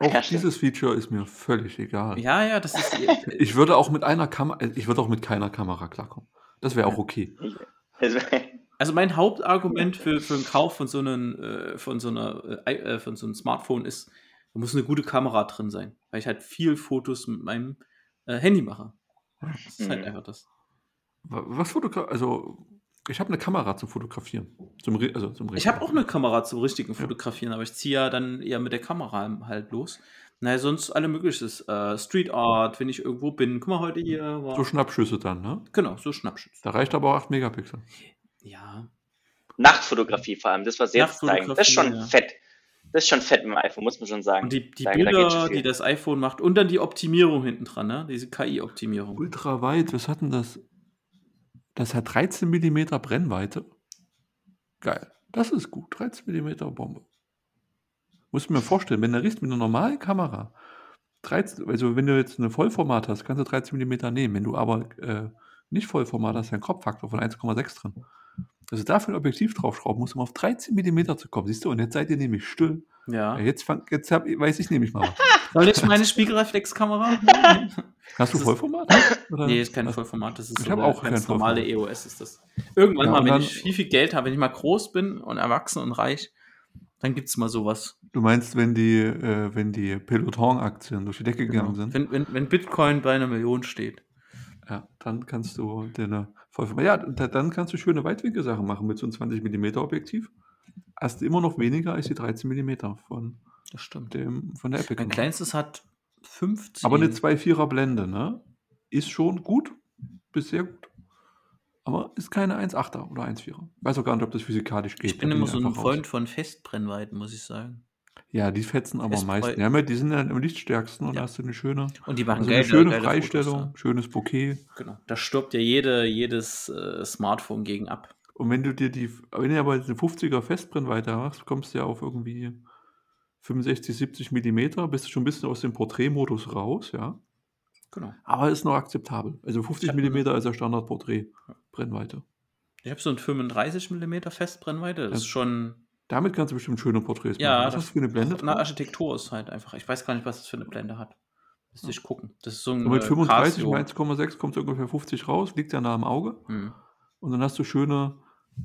Auch stimmt. dieses Feature ist mir völlig egal. Ja, ja, das ist. <laughs> Ich würde auch mit einer Kamera, ich würde auch mit keiner Kamera klarkommen. Das wäre auch okay. <laughs> Also, mein Hauptargument für, für den Kauf von so, einem, äh, von, so einer, äh, äh, von so einem Smartphone ist, da muss eine gute Kamera drin sein. Weil ich halt viel Fotos mit meinem äh, Handy mache. Das ist halt Mhm. einfach das. Wa- Was fotogra also ich habe eine Kamera zum Fotografieren. Zum, also zum Ich habe auch eine Kamera zum richtigen Ja. Fotografieren, aber ich ziehe ja dann eher mit der Kamera halt los. Naja, sonst alle mögliches. Äh, Street Art, wenn ich irgendwo bin. Guck mal, heute hier war. so Schnappschüsse dann, ne? genau, so Schnappschütze. Da reicht aber auch 8 Megapixel. Ja. Nachtfotografie vor allem, das sie jetzt zeigen. Das ist schon ja. fett. Das ist schon fett mit dem iPhone, muss man schon sagen. Und die, die Da- da geht Bilder, viel. die das iPhone macht und dann die Optimierung hinten dran, ne? Diese KI-Optimierung. Ultra weit, was hat denn das? Das hat 13 mm Brennweite. Geil. Das ist gut. 13 mm Bombe. Muss mir vorstellen, wenn du riechst mit einer normalen Kamera, 13, also wenn du jetzt eine Vollformat hast, kannst du 13 mm nehmen. Wenn du aber äh, nicht Vollformat hast, hast du einen Kopffaktor von 1,6 drin. Also dafür ein Objektiv draufschrauben musst, um auf 13 mm zu kommen. Siehst du, und jetzt seid ihr nämlich still. Ja. Ja, Jetzt, fang, jetzt hab, weiß ich nämlich mal was. <laughs> Soll ich meine Spiegelreflexkamera? <laughs> Hast du Das ist- Vollformat? <laughs> Oder? nee, ist kein Was- Vollformat. Das ist Ich so eine auch kein ganz normale Vollformat. EOS ist das. Irgendwann Ja, mal, wenn dann- ich viel, viel Geld habe, wenn ich mal groß bin und erwachsen und reich, dann gibt es mal sowas. Du meinst, wenn die, äh, wenn die Peloton-Aktien durch die Decke gegangen Genau. sind? Wenn, wenn, wenn Bitcoin bei einer Million steht. Ja, dann kannst du deine Vollformat. Ja, da, dann kannst du schöne Weitwinkelsachen machen mit so einem 20 mm Objektiv. Hast du immer noch weniger als die 13 mm von, Das stimmt. dem, von der Epic. Mein kleinstes hat 50. Aber eine 2,4er Blende, ne? Ist schon gut, bis sehr gut. Aber ist keine 1,8er oder 1,4er. Weiß auch gar nicht, ob das physikalisch geht. Ich bin Da immer so ein einfach raus. Freund von Festbrennweiten, muss ich sagen. Ja, die fetzen aber am meisten. Ja, die sind ja am lichtstärksten und Ja. da hast du eine schöne, Und die machen also geile, eine schöne geile Freistellung, Fotos, schönes Bouquet. ja. Genau. Da stirbt ja jede, jedes äh, Smartphone gegen ab. Und wenn du dir die, wenn du aber eine 50er Festbrennweite machst, kommst du ja auf irgendwie 65, 70 Millimeter, bist du schon ein bisschen aus dem Porträtmodus raus, ja. Genau. Aber ist noch akzeptabel. Also 50 hab- Millimeter ist ja Standard-Porträt-Brennweite. Ich habe so ein 35 mm Festbrennweite. Das ist Ja. schon. Damit kannst du bestimmt schöne Porträts Ja, machen. Was das- hast du für eine Blende Na, drauf? Architektur ist halt einfach. Ich weiß gar nicht, was das für eine Blende hat. Müsste ich gucken. Das ist so ein. Und mit äh, 35 Casio. und 1,6 kommt ungefähr 50 raus, liegt ja nah am Auge. Hm. Und dann hast du schöne,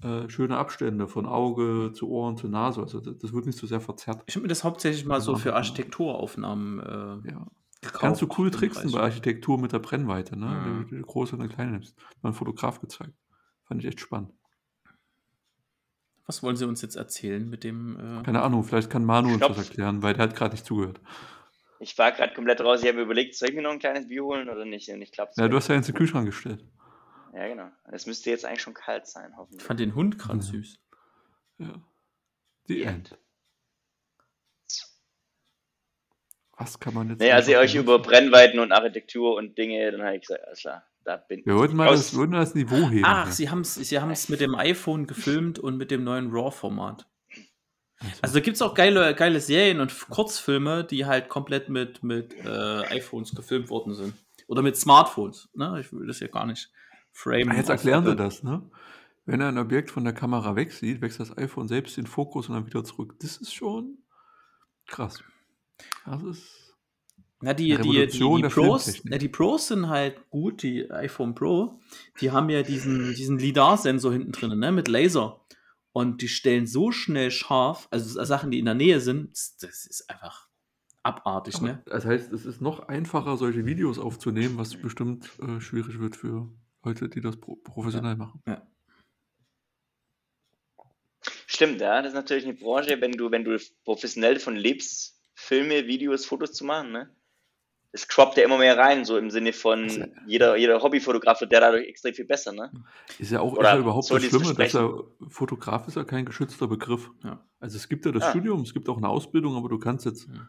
äh, schöne Abstände von Auge zu Ohren zu Nase. Also das, das wird nicht so sehr verzerrt. Ich habe mir das hauptsächlich mal so Ja. für Architekturaufnahmen äh, Ja. gekauft. Kannst du cool 35. tricksen bei Architektur mit der Brennweite, ne? Mhm. Wenn du die große und eine kleine nimmst. Hat mir ein Fotograf gezeigt. Fand ich echt spannend. Was wollen Sie uns jetzt erzählen mit dem. Äh, Keine Ahnung, vielleicht kann Manu uns Stopp. das erklären, weil der hat gerade nicht zugehört. Ich war gerade komplett raus. Ich habe überlegt, soll ich mir noch ein kleines Bier holen oder nicht? Und ich glaube, Ja, du hast ja ins Kühlschrank gestellt. Ja, genau. Es müsste jetzt eigentlich schon kalt sein, Ich hoffentlich. fand den Hund gerade Ja. süß. Ja. Die End. Was kann man jetzt. Nee, als ihr euch über? Brennweiten und Architektur und Dinge, dann habe ich gesagt, alles klar, da bin Wir wollten mal das, wollten mal das Niveau heben. Ach, hier. sie haben es sie haben's mit dem iPhone gefilmt und mit dem neuen RAW-Format. Also, Also da gibt es auch geile, geile Serien und Kurzfilme, die halt komplett mit, mit äh, iPhones gefilmt worden sind. Oder mit Smartphones. Ne? Ich will das ja gar nicht framen. Ah, jetzt erklären sie Apple. das, ne? Wenn er ein Objekt von der Kamera wegsieht, wechselt das iPhone selbst den Fokus und dann wieder zurück. Das ist schon krass. Das ist. Na, die, die, die, Pros, na, die Pros sind halt gut, die iPhone Pro, die haben ja diesen, diesen LiDAR-Sensor hinten drin, ne, mit Laser. Und die stellen so schnell scharf, also Sachen, die in der Nähe sind, das, das ist einfach abartig, Aber ne? Das heißt, es ist noch einfacher, solche Videos aufzunehmen, was bestimmt äh, schwierig wird für Leute, die das pro professionell machen. Stimmt, ja, das ist natürlich eine Branche, wenn du, wenn du professionell davon lebst, Filme, Videos, Fotos zu machen, ne? Es croppt ja immer mehr rein, so im Sinne von Also- jeder, jeder Hobbyfotograf wird der dadurch extrem viel besser, ne? Ist ja auch ist ja überhaupt dies Schlimme, dass er Fotograf ist ja kein geschützter Begriff. Ja. Also es gibt ja das Ah. Studium, es gibt auch eine Ausbildung, aber du kannst jetzt Ja.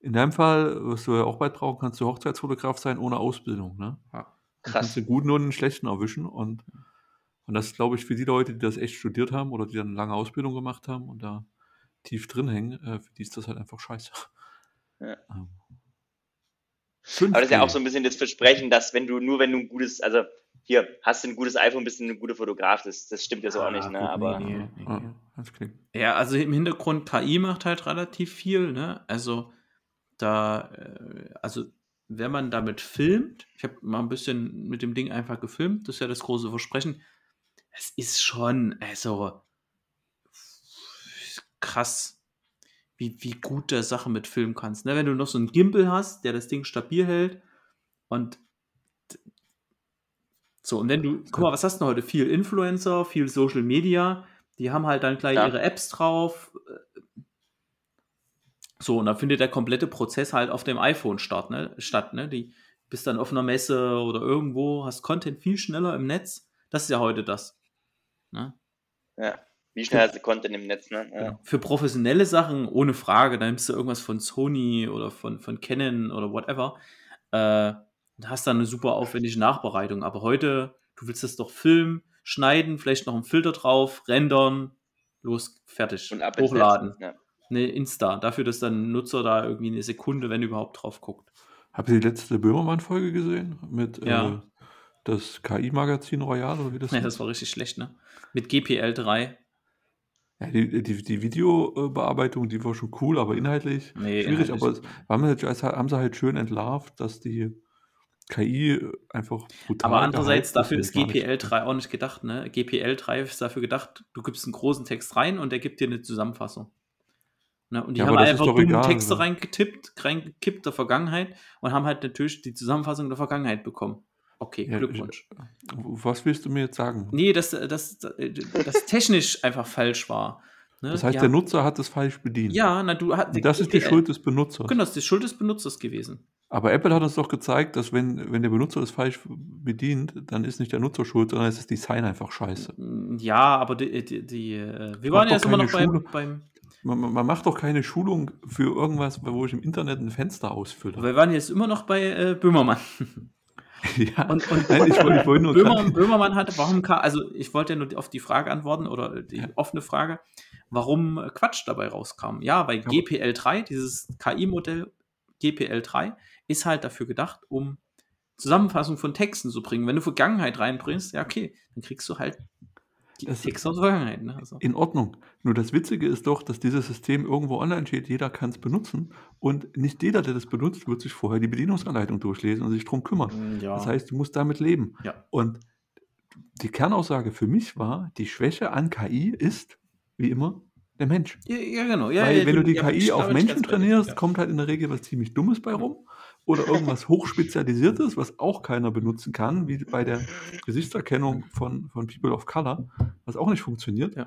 in deinem Fall, was du ja auch bald brauchen kannst, du Hochzeitsfotograf sein ohne Ausbildung. Ne? Ja. Du kannst Krass. den guten und den schlechten erwischen und, und das glaube ich für die Leute, die das echt studiert haben oder die dann eine lange Ausbildung gemacht haben und da tief drin hängen, äh, für die ist das halt einfach scheiße. Ja. Ähm. Aber das ist ja 5G. auch so ein bisschen das Versprechen, dass wenn du, nur wenn du ein gutes, also hier, hast du ein gutes iPhone, bist du ein guter Fotograf, das, das stimmt ja so auch Ah, nicht, ne? gut, Aber nee, Ja, nee, nee. klingt. Ja, also im Hintergrund KI macht halt relativ viel, ne? Also da, äh, also wenn man damit filmt, ich habe mal ein bisschen mit dem Ding einfach gefilmt, das ist ja das große Versprechen. Es ist schon, also krass, wie, wie gut du Sachen mit filmen kannst. Ne? Wenn du noch so einen Gimbal hast, der das Ding stabil hält und so, und wenn du, guck mal, was hast du heute? Viel Influencer, viel Social Media, die haben halt dann gleich Ja. ihre Apps drauf. So, und dann findet der komplette Prozess halt auf dem iPhone statt, ne? statt, ne? Die bist dann auf einer Messe oder irgendwo, hast Content viel schneller im Netz. Das ist ja heute das. Ne? ja, wie schnell hast du Content im Netz, ne? Ja. Für professionelle Sachen, ohne Frage, dann nimmst du irgendwas von Sony oder von, von Canon oder whatever. Äh, und hast dann eine super aufwendige Nachbereitung. Aber heute, du willst das doch filmen, schneiden, vielleicht noch einen Filter drauf, rendern, los, fertig. Und hochladen. Netz. Ja. Ne, Insta. Dafür, dass dann ein Nutzer da irgendwie eine Sekunde, wenn überhaupt, drauf guckt. Habt ihr die letzte Böhmermann-Folge gesehen? Mit Ja. äh, das KI-Magazin Royal oder wie das <laughs> Ja, das war richtig schlecht, ne? Mit GPL 3. Ja, die, die, die Videobearbeitung, die war schon cool, aber inhaltlich Nee, schwierig. inhaltlich. Aber es, haben, sie, halt- haben sie halt schön entlarvt, dass die KI einfach brutal Aber andererseits, dafür ist GPL 3 auch nicht gedacht, ne? GPL 3 ist dafür gedacht, du gibst einen großen Text rein und der gibt dir eine Zusammenfassung. Ne? Und die Ja, haben das einfach dumme egal, Texte oder? reingetippt, reingekippt der Vergangenheit und haben halt natürlich die Zusammenfassung der Vergangenheit bekommen. Okay, Ja, Glückwunsch. Was willst du mir jetzt sagen? Nee, dass das, das, das technisch einfach falsch war. Ne? das heißt, ja, der Nutzer hat es falsch bedient. Ja, na, du hast. Das ist die Schuld des Benutzers. Genau, das ist die Schuld des Benutzers gewesen. Aber Apple hat uns doch gezeigt, dass wenn, wenn der Benutzer es falsch bedient, dann ist nicht der Nutzer schuld, sondern es ist Design einfach scheiße. Ja, aber die, die, die äh, wir waren jetzt immer noch beim, beim Man, man macht doch keine Schulung für irgendwas, wo ich im Internet ein Fenster ausfülle. wir waren jetzt immer noch bei äh, Böhmermann. <laughs> ja, Und, und Nein, ich wollte- ich wollte nur Böhmer, Böhmermann hatte, warum kam, also ich wollte ja nur auf die Frage antworten oder die Ja. offene Frage, warum äh, Quatsch dabei rauskam. Ja, weil Ja. GPL3, dieses KI-Modell GPL3, ist halt dafür gedacht, um Zusammenfassung von Texten zu bringen. Wenn du Vergangenheit reinbringst, ja, okay, dann kriegst du halt Das- Texte aus Vergangenheit. Ne? Also, in Ordnung. Nur das Witzige ist doch, dass dieses System irgendwo online steht, jeder kann es benutzen und nicht jeder, der das benutzt, wird sich vorher die Bedienungsanleitung durchlesen und sich drum kümmern. ja. Das heißt, du musst damit leben. Ja. Und die Kernaussage für mich war, die Schwäche an KI ist, wie immer, der Mensch. ja, ja, genau. Ja, Weil wenn du die KI auf Menschen trainierst, kommt halt in der Regel was ziemlich Dummes bei rum. Oder irgendwas hochspezialisiertes, was auch keiner benutzen kann, wie bei der Gesichtserkennung von, von People of Color, was auch nicht funktioniert, Ja.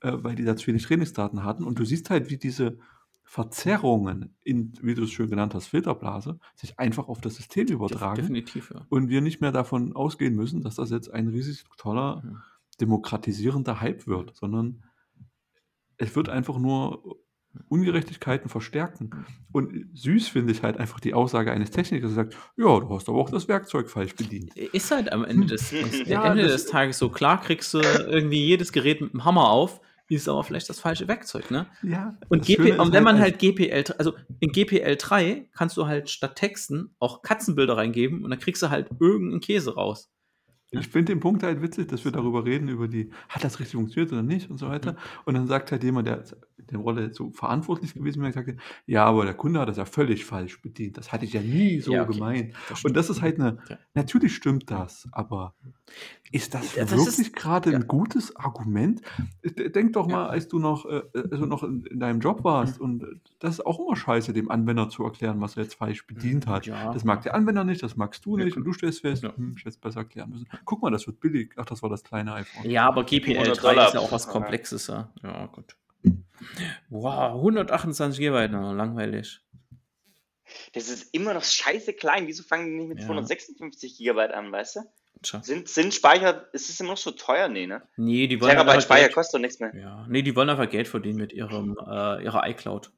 äh, weil die da zu wenig Trainingsdaten hatten. Und du siehst halt, wie diese Verzerrungen in, wie du es schön genannt hast, Filterblase, sich einfach auf das System übertragen Definitiv, ja. und wir nicht mehr davon ausgehen müssen, dass das jetzt ein riesig toller, Mhm. demokratisierender Hype wird, sondern es wird einfach nur Ungerechtigkeiten verstärken. Und süß finde ich halt einfach die Aussage eines Technikers, der sagt, ja, du hast aber auch das Werkzeug falsch bedient. Ist halt am Ende des, <laughs> Ja, Ende des Tages so. Klar kriegst du irgendwie jedes Gerät mit dem Hammer auf, ist aber vielleicht das falsche Werkzeug, ne? Ja, Und, GP, und wenn man als- halt GPL, also in GPL 3 kannst du halt statt Texten auch Katzenbilder reingeben und dann kriegst du halt irgendeinen Käse raus. Ich finde den Punkt halt witzig, dass wir darüber reden, über die, hat das richtig funktioniert oder nicht und so weiter. Mhm. Und dann sagt halt jemand, der in der Rolle so verantwortlich gewesen wäre, sagt, ja, aber der Kunde hat das ja völlig falsch bedient. Das hatte ich ja nie so Ja, okay. gemeint. Das Und das ist halt eine, Ja. natürlich stimmt das, aber ist das Ja, das wirklich gerade ein gutes Argument? Denk doch mal, als du noch, äh, also noch in, in deinem Job warst und äh, das ist auch immer scheiße, dem Anwender zu erklären, was er jetzt falsch bedient hat. Ja. Das mag der Anwender nicht, das magst du nicht und du stellst fest, hm, ich hätte es besser erklären müssen. Guck mal, das wird billig. Ach, das war das kleine iPhone. Ja, aber GPL 100 3 ist ja auch was. Komplexes, ja. Ja, gut. Wow, 128 GB, na, langweilig. Das ist immer noch scheiße klein. Wieso fangen die nicht mit Ja. 256 Gigabyte an, weißt du? Tja. Sind, sind Speicher, ist es immer noch so teuer? Nee, ne? Nee, die wollen Terabyte einfach Speicher Geld, kostet doch nichts mehr. ja. nee, die wollen einfach Geld verdienen mit ihrem, äh, ihrer iCloud.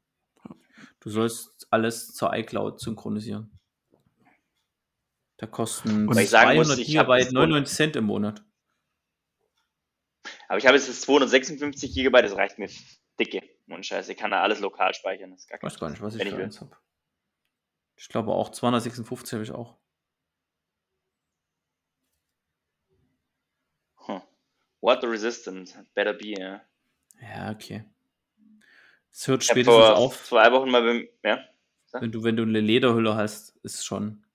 Du sollst alles zur iCloud synchronisieren. Da kosten Und ich sagen muss, 200 ich hab Gigabyte das 99 Cent im Monat. Aber ich habe jetzt das 256 Gigabyte, das reicht mir dicke. Und Scheiße, ich kann da alles lokal speichern. Das ist gar Ich weiß gar nicht, was ich für eins habe. Ich glaube auch 256 habe ich auch. Hm. Water resistant, better be, ja. Ja, okay. Es hört spätestens vor auf, zwei Wochen mal beim, ja, wenn du, wenn du eine Lederhülle hast, ist schon.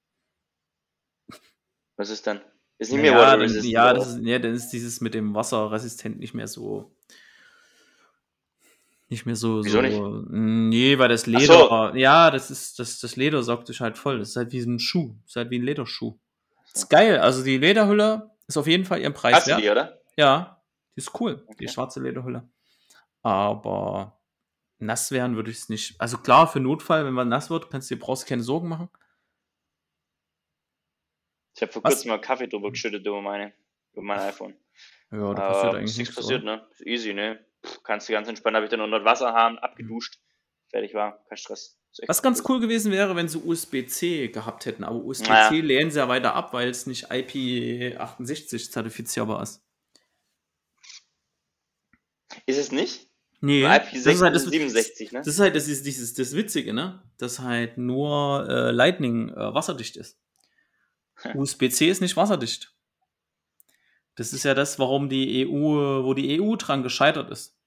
Was ist dann? Ist nicht mehr ja, water resistant. ja, das ist, ja, dann ist dieses mit dem Wasserresistent nicht mehr so. Nicht mehr so. Wieso so nicht? Nee, weil das Leder. Ja, das ist, das, das Leder saugt sich halt voll. Das ist halt wie ein Schuh. Das ist halt wie ein Lederschuh. Das ist geil. Also die Lederhülle ist auf jeden Fall ihren Preis Hast wert. die, oder? Ja, die ist cool, die Okay. schwarze Lederhülle. Aber nass werden würde ich es nicht. Also klar, für Notfall, wenn man nass wird, kannst du dir brauchst keine Sorgen machen. Ich habe vor Was? kurzem mal Kaffee drüber geschüttet über meine, über mein iPhone. Ja, da passiert Aber eigentlich ist nichts. passiert, oder? ne? Ist easy, ne? Pff, kannst du ganz entspannt, habe ich dann unter Wasserhahn abgeduscht. Fertig war, kein Stress. Was ganz cool gewesen wäre, wenn sie USB-C gehabt hätten. Aber USB-C Naja. lehnen sie ja weiter ab, weil es nicht IP68 zertifizierbar ist. Ist es nicht? Nee, IP das ist halt das, 67, ne? das ist halt das, ist dieses, das Witzige, ne? Dass halt nur äh, Lightning äh, wasserdicht ist. <laughs> USB-C ist nicht wasserdicht. Das ist ja das, warum die EU, wo die EU dran gescheitert ist.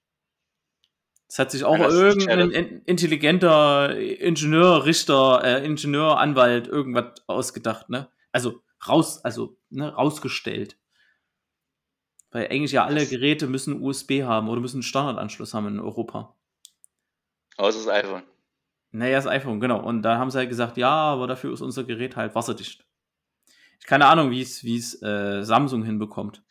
Es hat sich auch Ja, das irgendein in- intelligenter Ingenieur, Richter, äh, Ingenieur, Anwalt irgendwas ausgedacht, ne? Also raus, also ne, rausgestellt. Weil eigentlich ja alle Geräte müssen USB haben oder müssen einen Standardanschluss haben in Europa. Außer das iPhone. Naja, das iPhone, genau. Und da haben sie halt gesagt, ja, aber dafür ist unser Gerät halt wasserdicht. Ich keine Ahnung, wie es wie es äh, Samsung hinbekommt.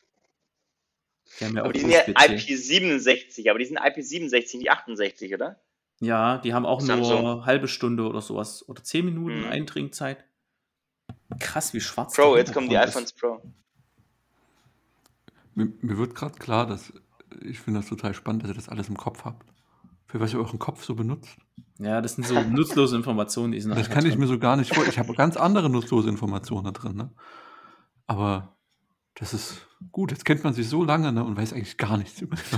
Die haben ja Aber auch die sind ja USB-C. IP67, aber die sind IP67, nicht 68, oder? Ja, die haben auch Samsung. nur halbe Stunde oder sowas oder zehn Minuten Mhm. Eintrinkzeit. Krass, wie schwarz. Pro, jetzt kommen die ist. iPhones Pro. Mir, mir wird gerade klar, dass ich finde das total spannend, dass ihr das alles im Kopf habt. Für was ihr euren Kopf so benutzt. Ja, das sind so <laughs> nutzlose Informationen, die sind Das kann ich drin. mir so gar nicht vor. Ich habe ganz andere nutzlose Informationen da drin. Ne? Aber das ist gut. Jetzt kennt man sich so lange ne, und weiß eigentlich gar nichts über. <laughs> <laughs>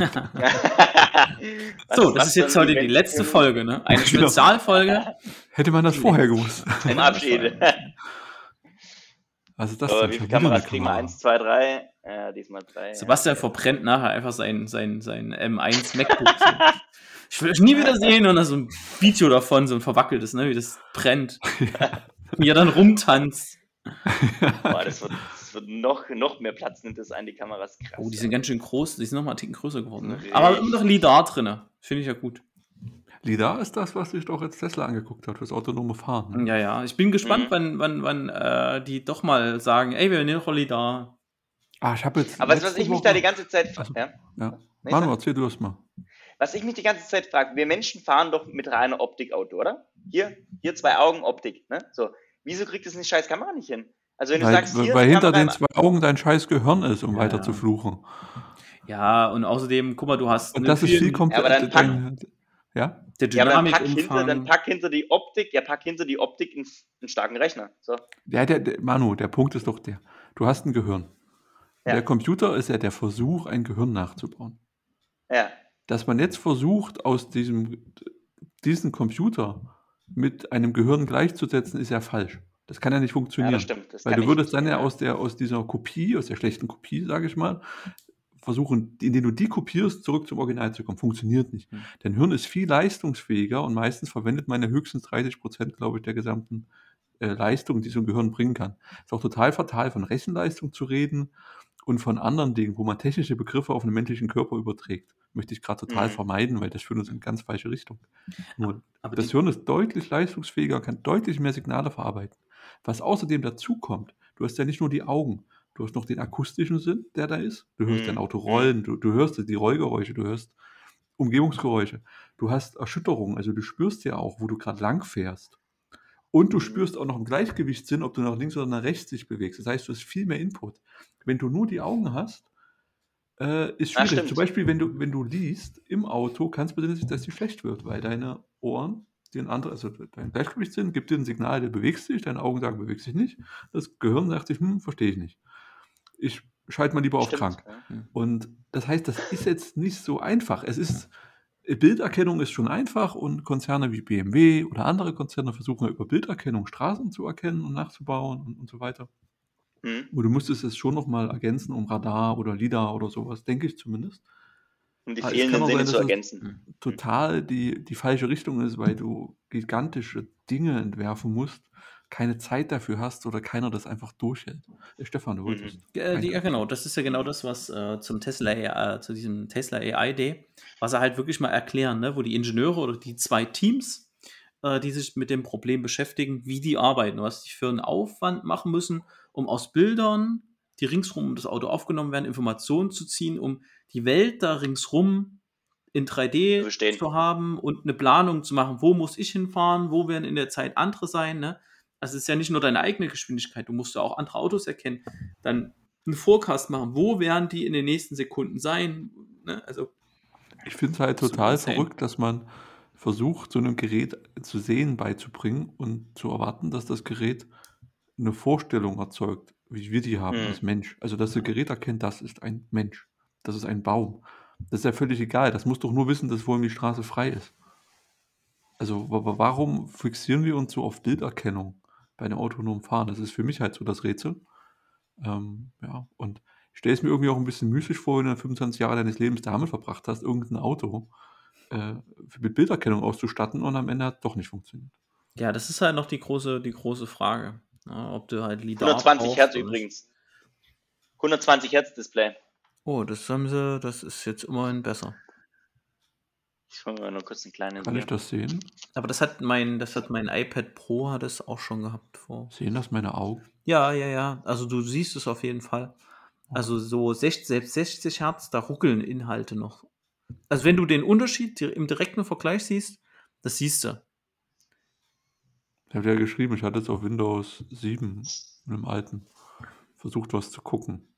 So, das ist jetzt heute die letzte Folge, ne? Eine Genau. Spezialfolge. Hätte man das vorher gewusst. Zum Abschied. Was ist das Aber denn? wie viele Kameras kriegen wir? Kamera. Eins, zwei, drei. Ja, diesmal drei. Sebastian ja. verbrennt nachher einfach sein, sein, sein M1 MacBook. Ich will euch nie wieder sehen und dann so ein Video davon, so ein verwackeltes, ne, wie das brennt. Wie er dann rumtanzt. Boah, das wird, das wird noch, noch mehr Platz nimmt das ein, die Kameras. Krass. Oh, die sind ganz schön groß, die sind nochmal einen Ticken größer geworden. Ne? Aber immer noch LIDAR drin. Finde ich ja gut. LIDAR ist das, was sich doch jetzt Tesla angeguckt hat, fürs autonome Fahren. Ne? Ja, ja. Ich bin gespannt, Mhm. wann, wann, wann äh, die doch mal sagen, ey, wir nehmen doch LIDAR. Ah, ich habe jetzt. Aber was ich mich Woche- da die ganze Zeit. Achso. Ja? Ja. Nee, Manu, sag. erzähl du das mal. Was ich mich die ganze Zeit frage, wir Menschen fahren doch mit reiner Optik Auto, oder? Hier, hier zwei Augen Optik, ne? So, wieso kriegt es eine scheiß Kamera nicht hin? Also wenn du Weil, sagst, hier weil hinter Kamera den zwei Augen dein scheiß Gehirn ist, um Ja. weiter zu fluchen. Ja, und außerdem, guck mal, du hast Und das ist viel komplexer. Ja, aber dann ja? der Ja, aber dann Dynamik pack, hinter, dann pack hinter die Optik, ja, pack hinter die Optik einen, einen starken Rechner. So. Ja, der, der, Manu, der Punkt ist doch der. Du hast ein Gehirn. Ja. Der Computer ist ja der Versuch, ein Gehirn nachzubauen. Ja. Dass man jetzt versucht, aus diesem diesen Computer mit einem Gehirn gleichzusetzen, ist ja falsch. Das kann ja nicht ja, funktionieren. das stimmt. Das Weil du würdest dann ja aus, der, aus dieser Kopie, aus der schlechten Kopie, sage ich mal, versuchen, indem du die kopierst, zurück zum Original zu kommen. Funktioniert nicht. Hm. Dein Hirn ist viel leistungsfähiger und meistens verwendet man ja höchstens 30 Prozent, glaube ich, der gesamten äh, Leistung, die so ein Gehirn bringen kann. Ist auch total fatal, von Rechenleistung zu reden und von anderen Dingen, wo man technische Begriffe auf einen menschlichen Körper überträgt. Möchte ich gerade total Mhm. vermeiden, weil das führt uns in ganz falsche Richtung. Nur Aber das Hirn ist deutlich leistungsfähiger, kann deutlich mehr Signale verarbeiten. Was außerdem dazu kommt, du hast ja nicht nur die Augen, du hast noch den akustischen Sinn, der da ist. Du hörst Mhm. dein Auto rollen, du, du hörst die Rollgeräusche, du hörst Umgebungsgeräusche. Du hast Erschütterungen, also du spürst ja auch, wo du gerade lang fährst. Und du Mhm. spürst auch noch im Gleichgewichtssinn, ob du nach links oder nach rechts dich bewegst. Das heißt, du hast viel mehr Input. Wenn du nur die Augen hast, äh, ist schwierig. stimmt. Zum Beispiel, wenn du, wenn du liest im Auto, kann es passieren, dass dir schlecht wird, weil deine Ohren den anderen, also dein Gleichgewichtssinn gibt dir ein Signal, der bewegst dich, deine Augen sagen, bewegst dich nicht. Das Gehirn sagt sich, hm, verstehe ich nicht. Ich schalte mal lieber auf Stimmt, krank. ja. Und das heißt, das ist jetzt nicht so einfach. Es ist, Bilderkennung ist schon einfach und Konzerne wie BMW oder andere Konzerne versuchen ja über Bilderkennung Straßen zu erkennen und nachzubauen und, und so weiter. Hm. Und du müsstest es schon nochmal ergänzen um Radar oder LIDAR oder sowas, denke ich zumindest. Um die fehlenden Sinne sein, zu dass es- ergänzen. Total die, die falsche Richtung ist, weil du gigantische Dinge entwerfen musst, keine Zeit dafür hast oder keiner das einfach durchhält. Äh, Stefan, du wolltest. Äh, die, ja, genau. Das ist ja genau das, was äh, zum Tesla, äh, zu diesem Tesla AI Day, was er halt wirklich mal erklären, ne, wo die Ingenieure oder die zwei Teams, äh, die sich mit dem Problem beschäftigen, wie die arbeiten, was die für einen Aufwand machen müssen, um aus Bildern, die ringsrum um das Auto aufgenommen werden, Informationen zu ziehen, um die Welt da ringsrum in 3D Verstehen. zu haben und eine Planung zu machen, wo muss ich hinfahren, wo werden in der Zeit andere sein, ne? Also es ist ja nicht nur deine eigene Geschwindigkeit, du musst ja auch andere Autos erkennen, dann einen Forecast machen, wo werden die in den nächsten Sekunden sein, ne? Also Ich finde es halt total insane. verrückt, dass man versucht, so einem Gerät zu sehen beizubringen und zu erwarten, dass das Gerät eine Vorstellung erzeugt, wie wir die haben Hm. als Mensch. Also, dass das Gerät erkennt, das ist ein Mensch, das ist ein Baum. Das ist ja völlig egal. Das muss doch nur wissen, dass vor ihm die Straße frei ist. Also, wa- wa- warum fixieren wir uns so auf Bilderkennung bei einem autonomen Fahren? Das ist für mich halt so das Rätsel. Ähm, ja, und ich stelle es mir irgendwie auch ein bisschen müßig vor, wenn du dann 25 Jahre deines Lebens damit verbracht hast, irgendein Auto äh, mit Bilderkennung auszustatten und am Ende hat es doch nicht funktioniert. ja, das ist halt noch die große, die große Frage, ne? ob du halt LIDAR 120 brauchst Hertz übrigens. 120 Hertz Display. Oh, das haben sie, das ist jetzt immerhin besser. Ich hole mir mal nur kurz einen kleinen. Kann ich das sehen? Aber das hat mein, das hat mein iPad Pro hat es auch schon gehabt vor. Sehen das meine Augen? Ja, ja, ja. Also du siehst es auf jeden Fall. Also so 60, selbst 60 Hertz, da ruckeln Inhalte noch. Also wenn du den Unterschied im direkten Vergleich siehst, das siehst du. Ich habe ja geschrieben, ich hatte es auf Windows 7, einem alten, versucht was zu gucken.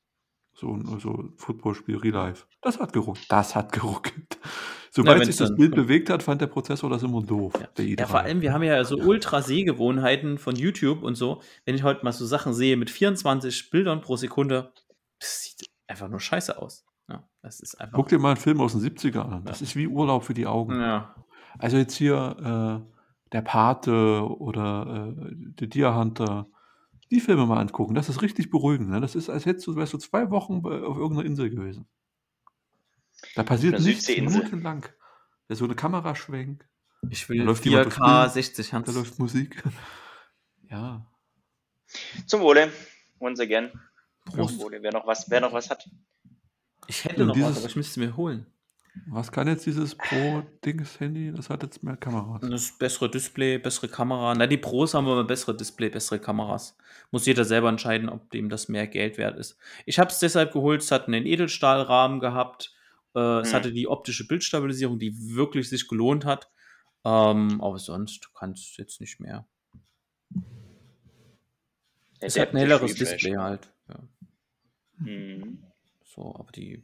So ein so Footballspiel Real Life. Das hat geruckelt. Das hat geruckelt. <laughs> Sobald wenn's sich das Bild bewegt hat, fand der Prozessor das immer doof. Ja. Der i3. Ja, vor allem, wir haben ja so Ultra-Sehgewohnheiten von YouTube und so. Wenn ich heute mal so Sachen sehe mit 24 Bildern pro Sekunde, das sieht einfach nur scheiße aus. Ja. Guck dir mal einen Film aus den 70ern an. Das ist wie Urlaub für die Augen. Ja. Also jetzt hier äh, der Pate oder äh, The Deer Hunter, die Filme mal angucken. Das ist richtig beruhigend. Ne? Das ist, als hättest du, wärst du zwei Wochen auf irgendeiner Insel gewesen. Da passiert nichts minutenlang. Da ist so eine Kameraschwenk, Ich Da will läuft jemand durchs 4K Bild, 60 da Hertz. läuft Musik. <laughs> Ja. Zum Wohle. Once again. Prost. Zum Wohle. Wer noch was, wer noch was hat. Ich hätte Und noch dieses- was, aber ich müsste mir holen. Was kann jetzt dieses Pro-Dings-Handy? Das hat jetzt mehr Kameras. Das bessere Display, bessere Kamera. Na, die Pros haben aber bessere Display, bessere Kameras. Muss jeder selber entscheiden, ob dem das mehr Geld wert ist. Ich habe es deshalb geholt, es hat einen Edelstahlrahmen gehabt Äh, Es Mhm. hatte die optische Bildstabilisierung, die wirklich sich gelohnt hat. Ähm, aber sonst kann es jetzt nicht mehr. Es hat ein helleres. Display halt. Ja. Mhm. So, aber die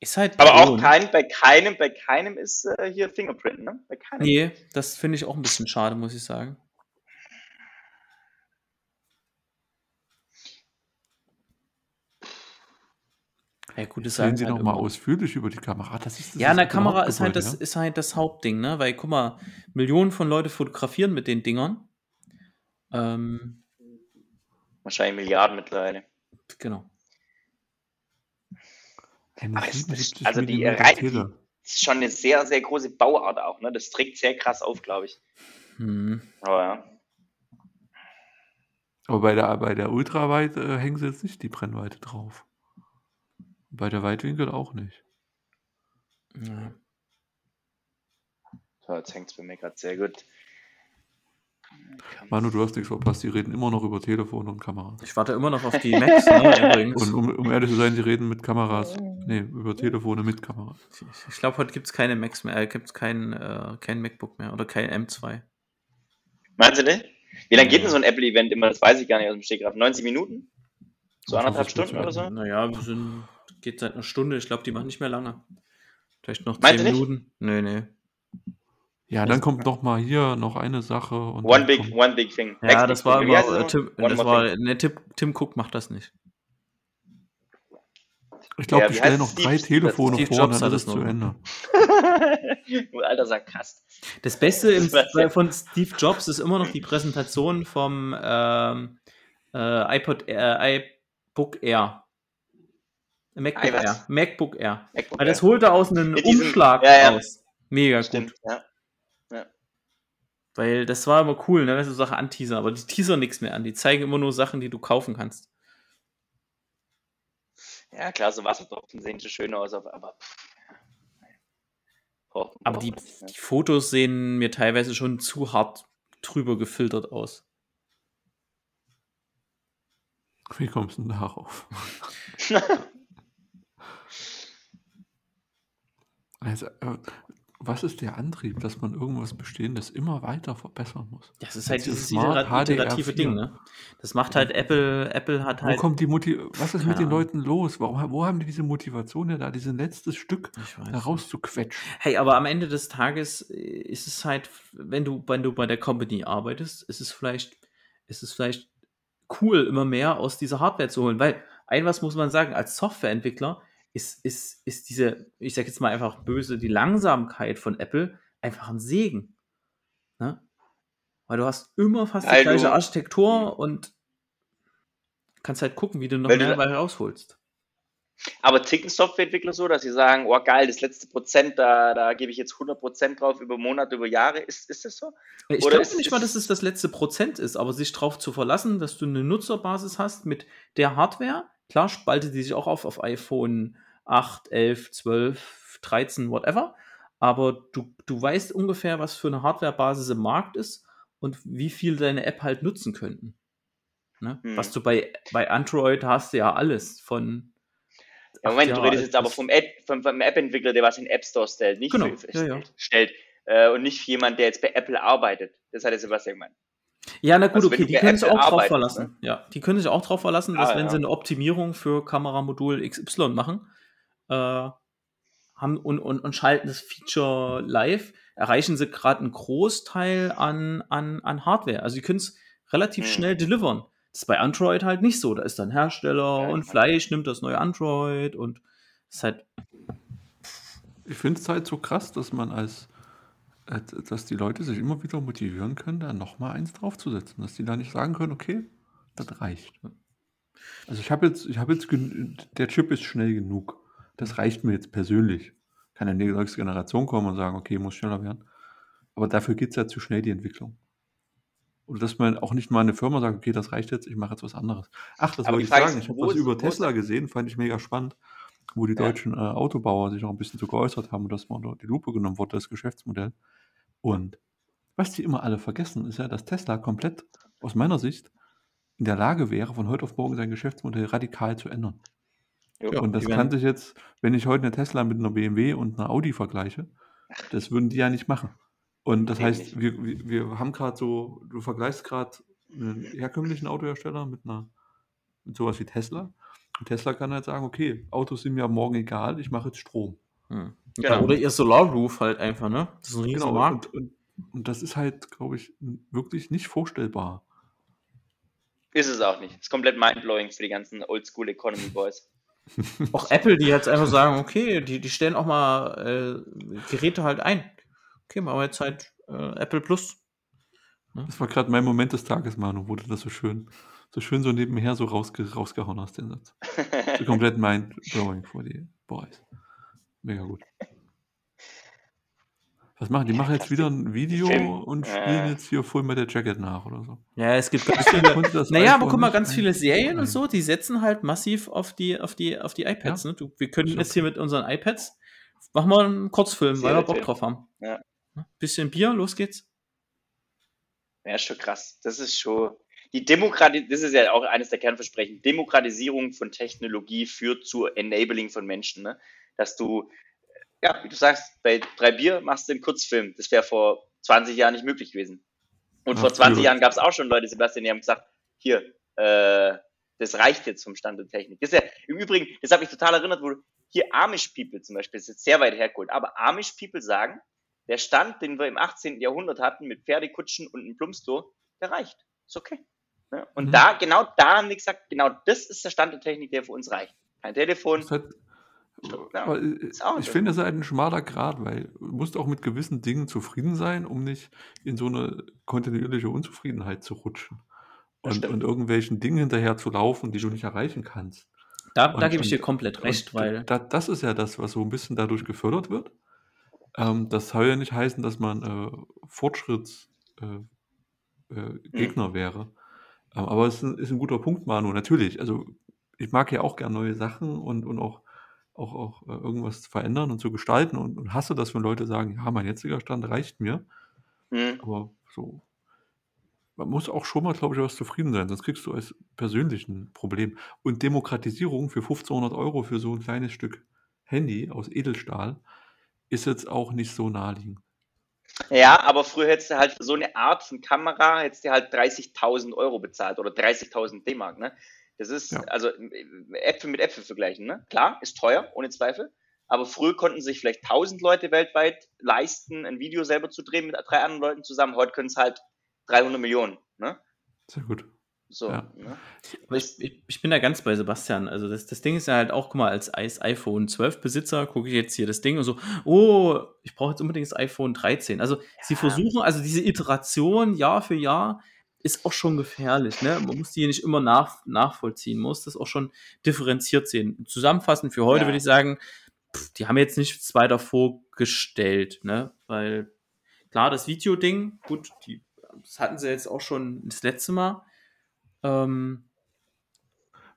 ist halt. Aber auch Ton. kein, bei keinem, bei keinem ist äh, hier Fingerprint, ne? Bei keinem. Nee, das finde ich auch ein bisschen schade, muss ich sagen. Ja, gut, das Erzählen sagen Sie halt noch mal immer. ausführlich über die Kamera. Das ist das Ja, in der ist Kamera ist halt, das, ist halt das Hauptding, ne? Weil, guck mal, Millionen von Leute fotografieren mit den Dingern. Ähm, Wahrscheinlich Milliarden mittlerweile. genau. Eine Aber es- 77 also die Millimeter Rei- Tele. Das ist schon eine sehr, sehr große Bauart auch, ne? Das trägt sehr krass auf, glaube ich. Hm. Aber ja. Aber bei der, bei der Ultraweit äh, hängen sie jetzt nicht die Brennweite drauf. Bei der Weitwinkel auch nicht. Ja. So, jetzt hängt es bei mir gerade sehr gut. Manu, du hast nichts verpasst. Die reden immer noch über Telefon und Kamera. Ich warte immer noch auf die Macs, ne, <laughs> übrigens. Und um, um ehrlich zu sein, die reden mit Kameras. Nee, über Telefone mit Kamera. Ich, ich glaube, heute gibt es keine Macs mehr, äh, gibt es kein, äh, kein MacBook mehr oder kein M2. Meinst du nicht? Wie lange geht denn so ein Apple-Event immer? Das weiß ich gar nicht aus dem Stegreif. 90 Minuten? So anderthalb Stunden oder so? Naja, wir sind, geht seit einer Stunde. Ich glaube, die machen nicht mehr lange. Vielleicht noch Meinst 10 du nicht? Minuten. Nee, nee. Ja, dann kommt noch mal hier noch eine Sache. Und One big, kommt- one big thing. Ja, Next das big war thing. Äh, das Tim, das war, ne, Tim, Tim Cook macht das nicht. Ich glaube, Ja, stellen heißt noch Steve- drei Telefone Steve vor Jobs und dann hat ist es zu. Ende. <laughs> alter Sarkast. Das Beste im, <laughs> Das von Steve Jobs ist immer noch die Präsentation vom ähm, äh, iPod Air, iBook Air. MacBook Ei, was? Air. MacBook Air. MacBook Weil das Air. holt er aus einem Mit diesem- Umschlag ja, ja. raus. Mega Stimmt, gut. ja. Weil das war immer cool, ne, wenn du Sachen anteasern, aber die teasern nichts mehr an. Die zeigen immer nur Sachen, die du kaufen kannst. Ja, klar, so Wassertropfen sehen so schön aus, aber. braucht- Aber die, nicht, ne? die Fotos sehen mir teilweise schon zu hart drüber gefiltert aus. Wie kommst du denn darauf? <laughs> Also, äh, was ist der Antrieb, dass man irgendwas Bestehendes immer weiter verbessern muss? Das ist halt Jetzt dieses iterative HDR4. Ding, ne? Das macht halt Apple, Apple hat Wo halt. kommt die Motiv was ist mit den. Leuten los? Warum, wo haben die diese Motivation, ja da dieses letztes Stück Ich weiß da rauszuquetschen? Hey, aber am Ende des Tages äh, ist es halt, wenn du, wenn du bei der Company arbeitest, ist es vielleicht, ist es vielleicht cool, immer mehr aus dieser Hardware zu holen. Weil, ein was muss man sagen, als Softwareentwickler ist, ist, ist diese, ich sag jetzt mal einfach böse, die Langsamkeit von Apple einfach ein Segen. Ne? Weil du hast immer fast die Weil gleiche Architektur und kannst halt gucken, wie du noch mehr da- dabei rausholst. Aber ticken Softwareentwickler so, dass sie sagen, oh geil, das letzte Prozent, da, da gebe ich jetzt 100% drauf über Monate, über Jahre. Ist, ist das so? Ich glaube ist- nicht mal, dass es das letzte Prozent ist, aber sich darauf zu verlassen, dass du eine Nutzerbasis hast mit der Hardware. Klar spaltet die sich auch auf auf iPhone 8, 11, 12, 13, whatever. Aber du, du weißt ungefähr, was für eine Hardwarebasis im Markt ist und wie viel deine App halt nutzen könnten. Ne? Hm. Was du bei, bei Android hast, ja alles von. Ja, Moment, du redest jetzt aber vom, App, vom, vom App-Entwickler, der was in den App Store stellt, nicht Genau, für, ja, ja. stellt. Äh, und nicht für jemanden, der jetzt bei Apple arbeitet. Das hat der Sebastian gemeint. Ja, na gut, Also okay, die können sich auch drauf verlassen. Ja, die können sich auch drauf verlassen, dass Ah, wenn ja. sie eine Optimierung für Kameramodul XY machen, äh, haben und, und, und schalten das Feature live, erreichen sie gerade einen Großteil an, an, an Hardware. Also die können es relativ Hm. schnell delivern. Das ist bei Android halt nicht so. Da ist dann Hersteller Ja, und Fleisch nimmt das neue Android und das ist halt, Ich finde es halt so krass, dass man als, dass die Leute sich immer wieder motivieren können, da nochmal eins draufzusetzen. Dass die da nicht sagen können, okay, das reicht. Also ich habe jetzt, ich habe jetzt, der Chip ist schnell genug. Das reicht mir jetzt persönlich. Kann eine nächste Generation kommen und sagen, okay, muss schneller werden. Aber dafür geht es ja zu schnell, die Entwicklung. Oder dass man auch nicht mal eine Firma sagt, okay, das reicht jetzt, ich mache jetzt was anderes. Ach, das wollte die ich sagen. Ich habe was über Tesla gesehen, fand ich mega spannend, wo die Ja. deutschen äh, Autobauer sich auch ein bisschen zu geäußert haben und dass mal unter die Lupe genommen wurde, das Geschäftsmodell. Und was die immer alle vergessen, ist ja, dass Tesla komplett, aus meiner Sicht, in der Lage wäre, von heute auf morgen sein Geschäftsmodell radikal zu ändern. Ja, Und das kann werden- sich jetzt, wenn ich heute eine Tesla mit einer BMW und einer Audi vergleiche, das würden die ja nicht machen. Und das heißt, wir, wir haben gerade so, du vergleichst gerade einen herkömmlichen Autohersteller mit einer, mit sowas wie Tesla. Und Tesla kann halt sagen, okay, Autos sind mir morgen egal, ich mache jetzt Strom. Hm. Genau. Ja, oder ihr Solarroof halt einfach, ne? Das ist ein riesen Genau, Markt. und, und, und das ist halt, glaube ich, wirklich nicht vorstellbar. Ist es auch nicht. Ist komplett mindblowing für die ganzen Oldschool Economy Boys. <laughs> Auch Apple, die jetzt einfach sagen, okay, die, die stellen auch mal äh, Geräte halt ein. Okay, machen wir jetzt halt äh, Apple Plus. Das war gerade mein Moment des Tages, Manu, wo du das so schön, so schön so nebenher so rausge rausgehauen hast, den Satz. <laughs> So komplett mind-blowing vor die Boys. Mega gut. Was machen die? Die machen jetzt wieder ein Video und Äh. spielen jetzt hier Full Metal Jacket nach oder so. Ja, es gibt ganz viele. Naja, aber guck mal, ganz viele Serien und so, die setzen halt massiv auf die, auf die, auf die iPads. Ne? Du, wir können jetzt okay. hier mit unseren iPads machen wir einen Kurzfilm, weil wir Bock drauf haben. Ja. Ne? Bisschen Bier, los geht's. Ja, ist schon krass. Das ist schon. Die Demokratie, das ist ja auch eines der Kernversprechen. Demokratisierung von Technologie führt zu Enabling von Menschen. Ne? Dass du, ja, wie du sagst, bei drei Bier machst du einen Kurzfilm. Das wäre vor 20 Jahren nicht möglich gewesen. Und Ach, vor 20 früher. Jahren gab es auch schon Leute, Sebastian, die haben gesagt, hier, äh, das reicht jetzt vom Stand der Technik. Das ist ja, im Übrigen, das habe ich total erinnert, wo hier Amish People zum Beispiel, das ist jetzt sehr weit hergeholt, aber Amish People sagen, der Stand, den wir im 18. Jahrhundert hatten, mit Pferdekutschen und einem Plumpsklo, der reicht. Ist okay. Ne? Und Mhm. da, genau da haben die gesagt, genau das ist der Stand der Technik, der für uns reicht. Kein Telefon. Das Ja, äh, ist auch ich finde, es ist halt ein schmaler Grad, weil du musst auch mit gewissen Dingen zufrieden sein, um nicht in so eine kontinuierliche Unzufriedenheit zu rutschen. Und, und irgendwelchen Dingen hinterher zu laufen, die du nicht erreichen kannst. Da, da gebe ich dir komplett recht, weil. da, das ist ja das, was so ein bisschen dadurch gefördert wird. Ähm, das soll ja nicht heißen, dass man äh, Fortschrittsgegner äh, äh, Gegner wäre. Ähm, aber es ist ein, ist ein guter Punkt, Manu. Natürlich, also ich mag ja auch gern neue Sachen und, und auch, auch, auch äh, irgendwas verändern und zu gestalten und, und hasse das, wenn Leute sagen, ja, mein jetziger Stand reicht mir. Hm. Aber so, man muss auch schon mal, glaube ich, was zufrieden sein, sonst kriegst du als persönlich ein Problem. Und Demokratisierung für 1500 Euro für so ein kleines Stück Handy aus Edelstahl ist jetzt auch nicht so naheliegend. Ja, aber früher hättest du halt für so eine Art von Kamera hättest du halt 30.000 Euro bezahlt oder 30.000 D-Mark, ne? Das ist, Ja. also Äpfel mit Äpfel vergleichen, ne? Klar, ist teuer, ohne Zweifel. Aber früher konnten sich vielleicht 1000 Leute weltweit leisten, ein Video selber zu drehen mit drei anderen Leuten zusammen. Heute können es halt 300 Millionen, ne? Sehr gut. So, Ja. ne? Aber ich, ich, ich bin da ganz bei Sebastian. Also das, das Ding ist ja halt auch, guck mal, als, als iPhone 12 Besitzer gucke ich jetzt hier das Ding und so, oh, ich brauche jetzt unbedingt das iPhone 13. Also sie Ja. versuchen, also diese Iteration Jahr für Jahr ist auch schon gefährlich. Ne? Man muss die nicht immer nach, nachvollziehen, muss das auch schon differenziert sehen. Zusammenfassend für heute Ja. würde ich sagen, pff, die haben jetzt nichts weiter vorgestellt, ne? Weil klar, das Videoding, gut, die, das hatten sie jetzt auch schon das letzte Mal. Ähm,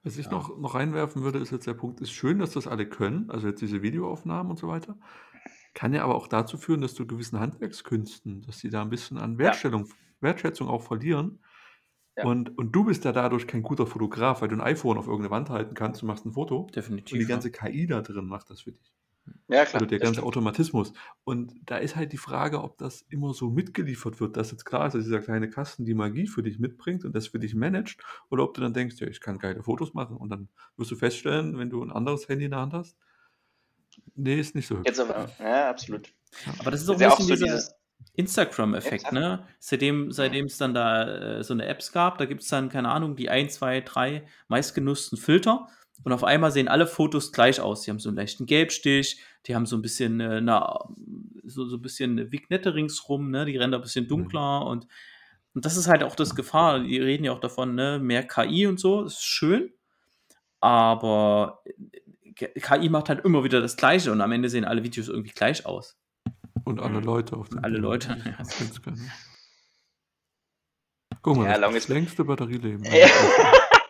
Was ich Ja. noch, noch reinwerfen würde, ist jetzt der Punkt, ist schön, dass das alle können, also jetzt diese Videoaufnahmen und so weiter. Kann ja aber auch dazu führen, dass du gewissen Handwerkskünsten, dass die da ein bisschen an Wertstellung, Wertschätzung auch verlieren. Ja. Und, und du bist ja dadurch kein guter Fotograf, weil du ein iPhone auf irgendeine Wand halten kannst, du machst ein Foto definitiv. und die ja. ganze KI da drin macht das für dich. Ja, klar. Oder der ganze stimmt. Automatismus. Und da ist halt die Frage, ob das immer so mitgeliefert wird, dass jetzt klar ist, dass dieser kleine Kasten die Magie für dich mitbringt und das für dich managt, oder ob du dann denkst, ja, ich kann geile Fotos machen und dann wirst du feststellen, wenn du ein anderes Handy in der Hand hast, nee, ist nicht so hübsch. Jetzt aber, ja, absolut. Aber das ist auch ist ein ja auch bisschen so dieses, Instagram-Effekt, ne? Seitdem seitdem es dann da äh, so eine Apps gab, da gibt es dann, keine Ahnung, die ein, zwei, drei meistgenutzten Filter. Und auf einmal sehen alle Fotos gleich aus. Die haben so einen leichten Gelbstich, die haben so ein bisschen, äh, na, so, so ein bisschen Vignette ringsrum, ne? Die rennen da ein bisschen dunkler und, und das ist halt auch das Gefahr. Die reden ja auch davon, ne? Mehr KI und so, das ist schön. Aber KI macht halt immer wieder das Gleiche und am Ende sehen alle Videos irgendwie gleich aus. Und alle Mhm. Leute auf dem Alle Bild. Leute, Das <laughs> ja. ist ganz geil. Guck mal, Ja, das, long das längste Batterieleben. Ja. <laughs>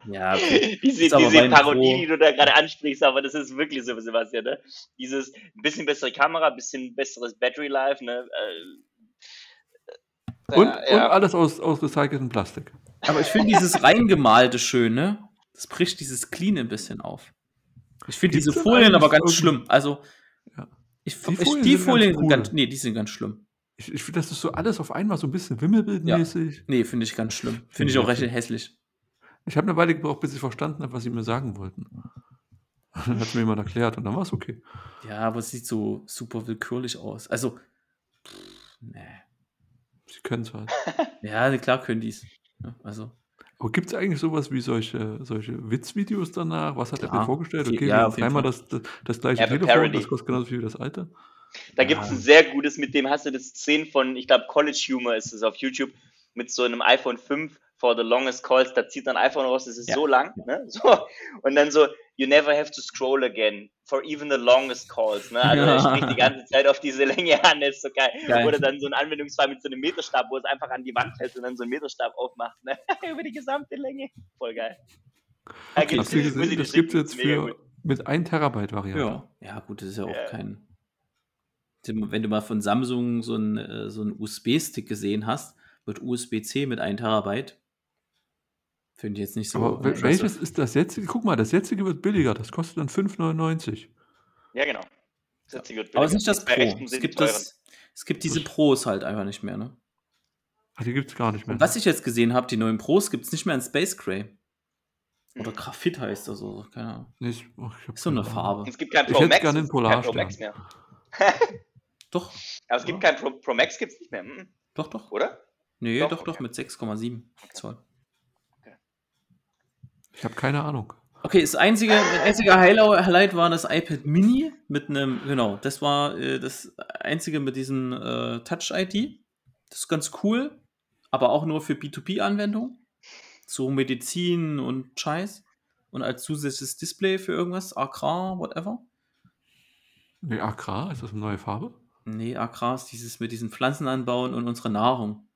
Ja, okay. diese, diese Parodie, die du da gerade ansprichst, aber das ist wirklich so, Sebastian, ne? Dieses bisschen bessere Kamera, ein bisschen besseres Battery Life, ne? Äh, Und, ja, und ja. alles aus, aus recyceltem Plastik. Aber ich finde dieses Reingemalte schön, ne? Das bricht dieses Clean ein bisschen auf. Ich finde diese Folien aber ganz schlimm. Also. Ich, Die Folien die sind ganz Folien sind cool. ganz, nee, die sind ganz schlimm. Ich, ich finde, das ist so alles auf einmal so ein bisschen wimmelbildmäßig. Nee, finde ich ganz schlimm. Finde ich auch recht hässlich. Ich habe eine Weile gebraucht, bis ich verstanden habe, was sie mir sagen wollten. <laughs> Dann hat mir jemand erklärt und dann war es okay. Ja, aber es sieht so super willkürlich aus. Also, pff, nee. Sie können es halt. <laughs> Ja, klar können die es. Ja, also, Aber gibt es eigentlich sowas wie solche, solche Witzvideos danach? Was hat Klar. Apple vorgestellt? Okay, ja, wir dreimal Fall. das, das, das gleiche Apple Telefon, Parody. das kostet genauso viel wie das alte. Da Ja. gibt es ein sehr gutes, mit dem hast du das Szenen von, ich glaube, College Humor ist es auf YouTube, mit so einem iPhone 5 for the longest calls, da zieht dann ein iPhone raus, das ist Ja. so lang, ne? So, und dann so, you never have to scroll again for even the longest calls, ne? Also er spricht die ganze Zeit auf diese Länge an, das ist so geil. Geil. Oder dann so ein Anwendungsfall mit so einem Meterstab, wo es einfach an die Wand hält und dann so einen Meterstab aufmacht, ne? <laughs> Über die gesamte Länge. Voll geil. Da Okay, dir das gibt es jetzt für gut. mit 1 Terabyte Variante. ja. Ja, gut, das ist ja auch Ja. kein. Wenn du mal von Samsung so einen, äh, so einen USB-Stick gesehen hast, mit USB-C mit 1 Terabyte, finde ich jetzt nicht so. Aber welches ist das jetzige? Guck mal, das jetzige wird billiger. Das kostet dann 5,99. Ja, genau. Das hat sie gut Aber es ist billiger. nicht das Pro. Es gibt, das, es gibt diese Pros halt einfach nicht mehr, ne? Ach, die gibt es gar nicht mehr. Und was ich jetzt gesehen habe, die neuen Pros gibt es nicht mehr in Space Gray. Oder Mhm. Graphit heißt das so, keine Ahnung. Ich, ich hab Ist so eine. Farbe. Es gibt kein Ich Pro hätte Max. gibt kein Pro Max mehr. <laughs> Doch, Aber es gibt kein Pro, Pro Max gibt's nicht mehr, hm, doch, doch. oder? Nee, Doch, doch, doch, okay. mit 6,7 Zoll. Ich habe keine Ahnung. Okay, das einzige, das einzige Highlight war das iPad Mini mit einem, genau, das war äh, das einzige mit diesem äh, Touch-ID. Das ist ganz cool, aber auch nur für B2B-Anwendungen. So Medizin und Scheiß. Und als zusätzliches Display für irgendwas, Agrar, whatever. Nee, Agrar, ist das eine neue Farbe? Nee, Agrar ist dieses mit diesen Pflanzen anbauen und unsere Nahrung.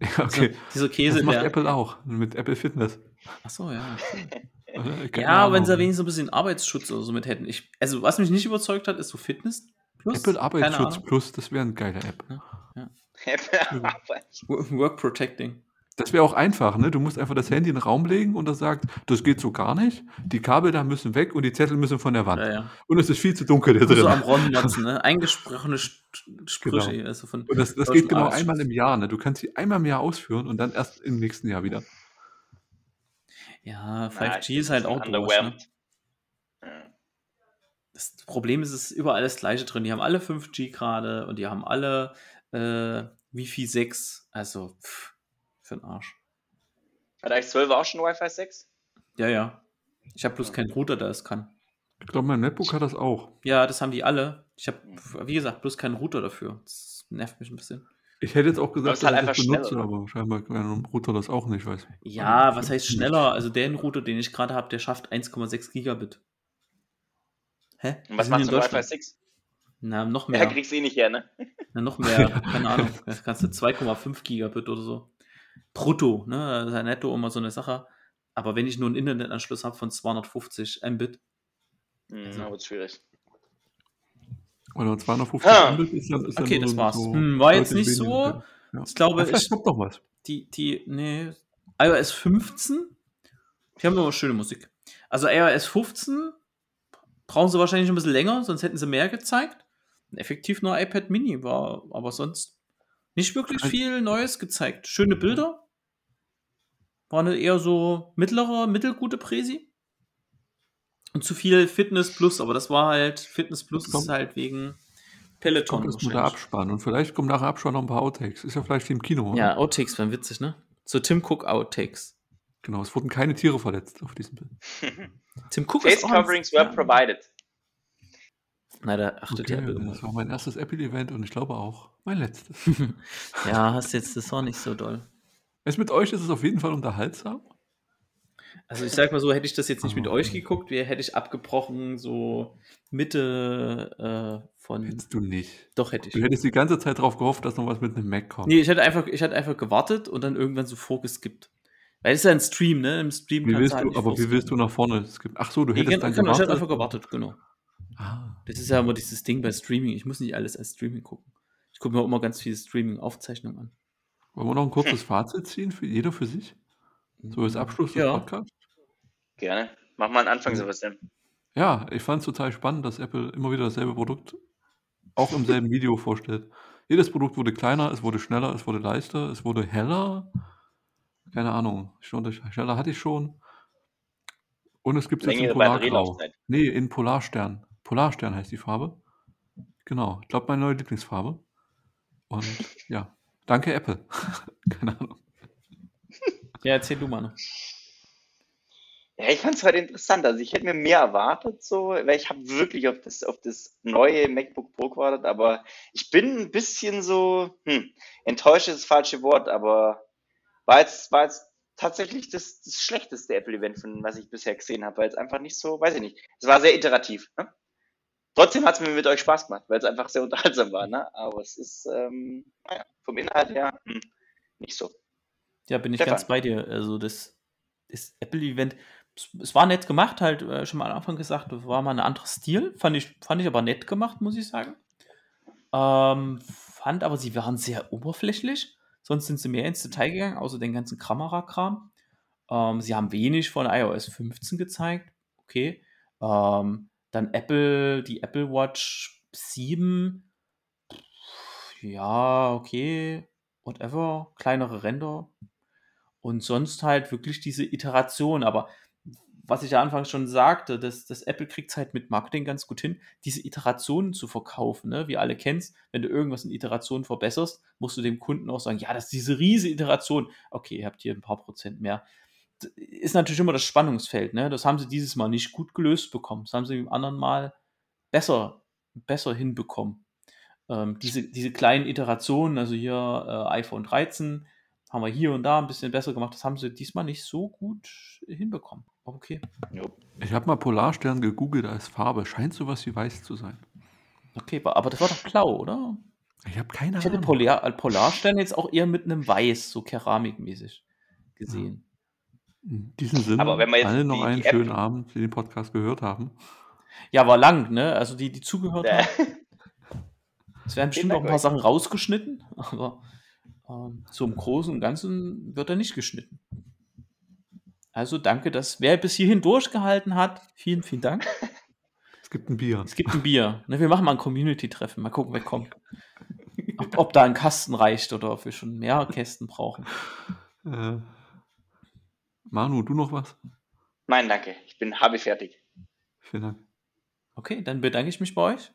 <laughs> Ja, okay. Dieser Käse, das macht der. Apple auch. Mit Apple Fitness. Achso, ja. <laughs> Äh, Ja, wenn sie Ahnung. wenigstens so ein bisschen Arbeitsschutz oder so mit hätten. Ich, also, was mich nicht überzeugt hat, ist so Fitness Plus. Apple Arbeitsschutz. Plus, das wäre eine geile App. Wo- Work Protecting. Das wäre auch einfach, ne? Du musst einfach das Handy in den Raum legen und das sagt, das geht so gar nicht. Die Kabel da müssen weg und die Zettel müssen von der Wand. Ja, ja. Und es ist viel zu dunkel da So am drin. Ronmotzen, ne? <laughs> Eingesprochene St- Sprüche. Genau. Also von Und das, das geht genau einmal im Jahr, ne? Du kannst sie einmal im Jahr ausführen und dann erst im nächsten Jahr wieder. Ja, 5G ist halt auch durch. Ne? Ja. Das Problem ist, es ist überall das Gleiche drin. Die haben alle 5G gerade und die haben alle äh, Wi-Fi 6. Also, pff, für den Arsch. Hat eigentlich 12 auch schon Wi-Fi 6? Ja, ja. Ich habe bloß keinen Router, der es kann. Ich glaube, mein MacBook hat das auch. Ja, das haben die alle. Ich habe, wie gesagt, bloß keinen Router dafür. Das nervt mich ein bisschen. Ich hätte jetzt auch Aber gesagt, halt dass ich das einfach benutze, schneller. aber scheinbar kann ein Router das auch nicht, weiß. Ja, was heißt schneller? Also der Router, den ich gerade habe, der schafft 1,6 Gigabit. Hä? Und was sind machst du mit Wi-Fi Deutschland. 6? Na, noch Ja, mehr. kriegst du eh nicht her, ne? Na, noch mehr. <laughs> Keine Ahnung. Da kannst du 2,5 Gigabit oder so. Brutto, ne? Das ist ja netto immer so eine Sache. Aber wenn ich nur einen Internetanschluss habe von 250 Mbit, Hm, Also- na, wird schwierig. Oder 250 Ah. Mbit ist dann, ist Okay, das so- war's. so Hm, war jetzt nicht so. Ja. ich glaube, vielleicht ich, kommt noch was. die, die, nee, iOS 15, die haben aber schöne Musik. Also iOS 15 brauchen sie wahrscheinlich ein bisschen länger, sonst hätten sie mehr gezeigt. Effektiv nur iPad Mini war, aber sonst nicht wirklich viel Neues gezeigt. Schöne Bilder. War eine eher so mittlere, mittelgute Präsi. Und zu viel Fitness Plus, aber das war halt, Fitness Plus Kommt- ist halt wegen Peloton. Mal der wahrscheinlich. Abspann. Und vielleicht kommt nach dem Abspann noch ein paar Outtakes. Ist ja vielleicht wie im Kino. oder? Ja, Outtakes wären witzig, ne? So Tim Cook Outtakes. Genau, es wurden keine Tiere verletzt auf diesem Bild. <laughs> Tim Cook Face auch coverings were provided. Na, da achtet ja Okay, Apple das war mein erstes Apple-Event und ich glaube auch mein letztes. <laughs> Ja, hast jetzt, das war nicht so doll. es mit euch ist es auf jeden Fall unterhaltsam. Also ich sag mal so, hätte ich das jetzt nicht mit Ah, euch geguckt, wäre hätte ich abgebrochen, so Mitte äh, von. Hättest du nicht. Doch hätte Du ich. hättest die ganze Zeit darauf gehofft, dass noch was mit einem Mac kommt. Nee, ich hätte einfach, ich hätte einfach gewartet und dann irgendwann so vorgeskippt. Weil es ist ja ein Stream, ne? Im Stream Wie willst halt du, nicht aber wie willst du nach vorne skippen? Ach so, du Nee, hättest dann genau, ich hätte gewartet. einfach gewartet, genau. Ah, Das ist ja immer dieses Ding bei Streaming. Ich muss nicht alles als Streaming gucken. Ich gucke mir auch immer ganz viele Streaming-Aufzeichnungen an. wollen wir noch ein kurzes <laughs> Fazit ziehen, für jeder für sich? So als Abschluss des Ja. Podcasts? Gerne. Mach mal einen Anfang, Sebastian. Ja, ich fand es total spannend, dass Apple immer wieder dasselbe Produkt auch im selben Video vorstellt. Jedes Produkt wurde kleiner, es wurde schneller, es wurde leichter, es wurde heller. Keine Ahnung, schon, schneller hatte ich schon. Und es gibt es jetzt in Polargrau. Nee, in Polarstern. Polarstern heißt die Farbe. Genau, ich glaube, meine neue Lieblingsfarbe. Und ja, danke Apple. <laughs> Keine Ahnung. Ja, erzähl du mal. Ja, ich fand es heute interessant. Also ich hätte mir mehr erwartet, so, weil ich habe wirklich auf das, auf das neue MacBook Pro gewartet, aber ich bin ein bisschen so, hm, enttäuscht ist das falsche Wort, aber war jetzt, war jetzt tatsächlich das, das schlechteste Apple-Event, von was ich bisher gesehen habe, weil es einfach nicht so, weiß ich nicht. Es war sehr iterativ. Ne? Trotzdem hat es mir mit euch Spaß gemacht, weil es einfach sehr unterhaltsam war, ne? Aber es ist, ähm, naja, vom Inhalt her hm, nicht so. Ja, bin ich Stefan. ganz bei dir. Also das, das Apple-Event, es, es war nett gemacht, halt äh, schon mal am Anfang gesagt, war mal ein anderer Stil. Fand ich, fand ich aber nett gemacht, muss ich sagen. Ähm, fand aber, sie waren sehr oberflächlich. Sonst sind sie mehr ins Detail gegangen, außer den ganzen Kamerakram. Ähm, sie haben wenig von iOS 15 gezeigt. Okay. Ähm, dann Apple, die Apple Watch 7. Ja, okay. Whatever. Kleinere Ränder. Und sonst halt wirklich diese Iteration. Aber was ich ja anfangs schon sagte, dass das Apple kriegt halt mit Marketing ganz gut hin, diese Iterationen zu verkaufen. Ne? Wie alle kennst, wenn du irgendwas in Iterationen verbesserst, musst du dem Kunden auch sagen, ja, das ist diese riesige Iteration. Okay, ihr habt hier ein paar Prozent mehr. Das ist natürlich immer das Spannungsfeld. Ne? Das haben sie dieses Mal nicht gut gelöst bekommen. Das haben sie im anderen Mal besser, besser hinbekommen. Ähm, diese, diese kleinen Iterationen, also hier äh, iPhone 13, haben wir hier und da ein bisschen besser gemacht. Das haben sie diesmal nicht so gut hinbekommen. Aber Okay. Ich habe mal Polarstern gegoogelt als Farbe. Scheint sowas wie weiß zu sein. Okay, aber das war doch blau, oder? Ich habe keine Ich hätte Ahnung. Polar, äh, Polarstern jetzt auch eher mit einem Weiß, so keramikmäßig gesehen. In diesem Sinne, Aber wenn man jetzt alle noch die- einen die App- schönen Abend, die den Podcast gehört haben. Ja, war lang, ne? Also die, die zugehört haben. Es werden bestimmt noch ein paar. Sachen rausgeschnitten, <laughs> aber ähm, so im Großen und Ganzen wird er nicht geschnitten. Also danke, dass wer bis hierhin durchgehalten hat, vielen, vielen Dank. <laughs> Es gibt ein Bier. Es gibt ein Bier. Ne, wir machen mal ein Community-Treffen. Mal gucken, wer kommt. <laughs> Ob, ob da ein Kasten reicht oder ob wir schon mehr Kästen brauchen. Äh, Manu, du noch was? Nein, danke. Ich bin habe fertig. Vielen Dank. Okay, dann bedanke ich mich bei euch.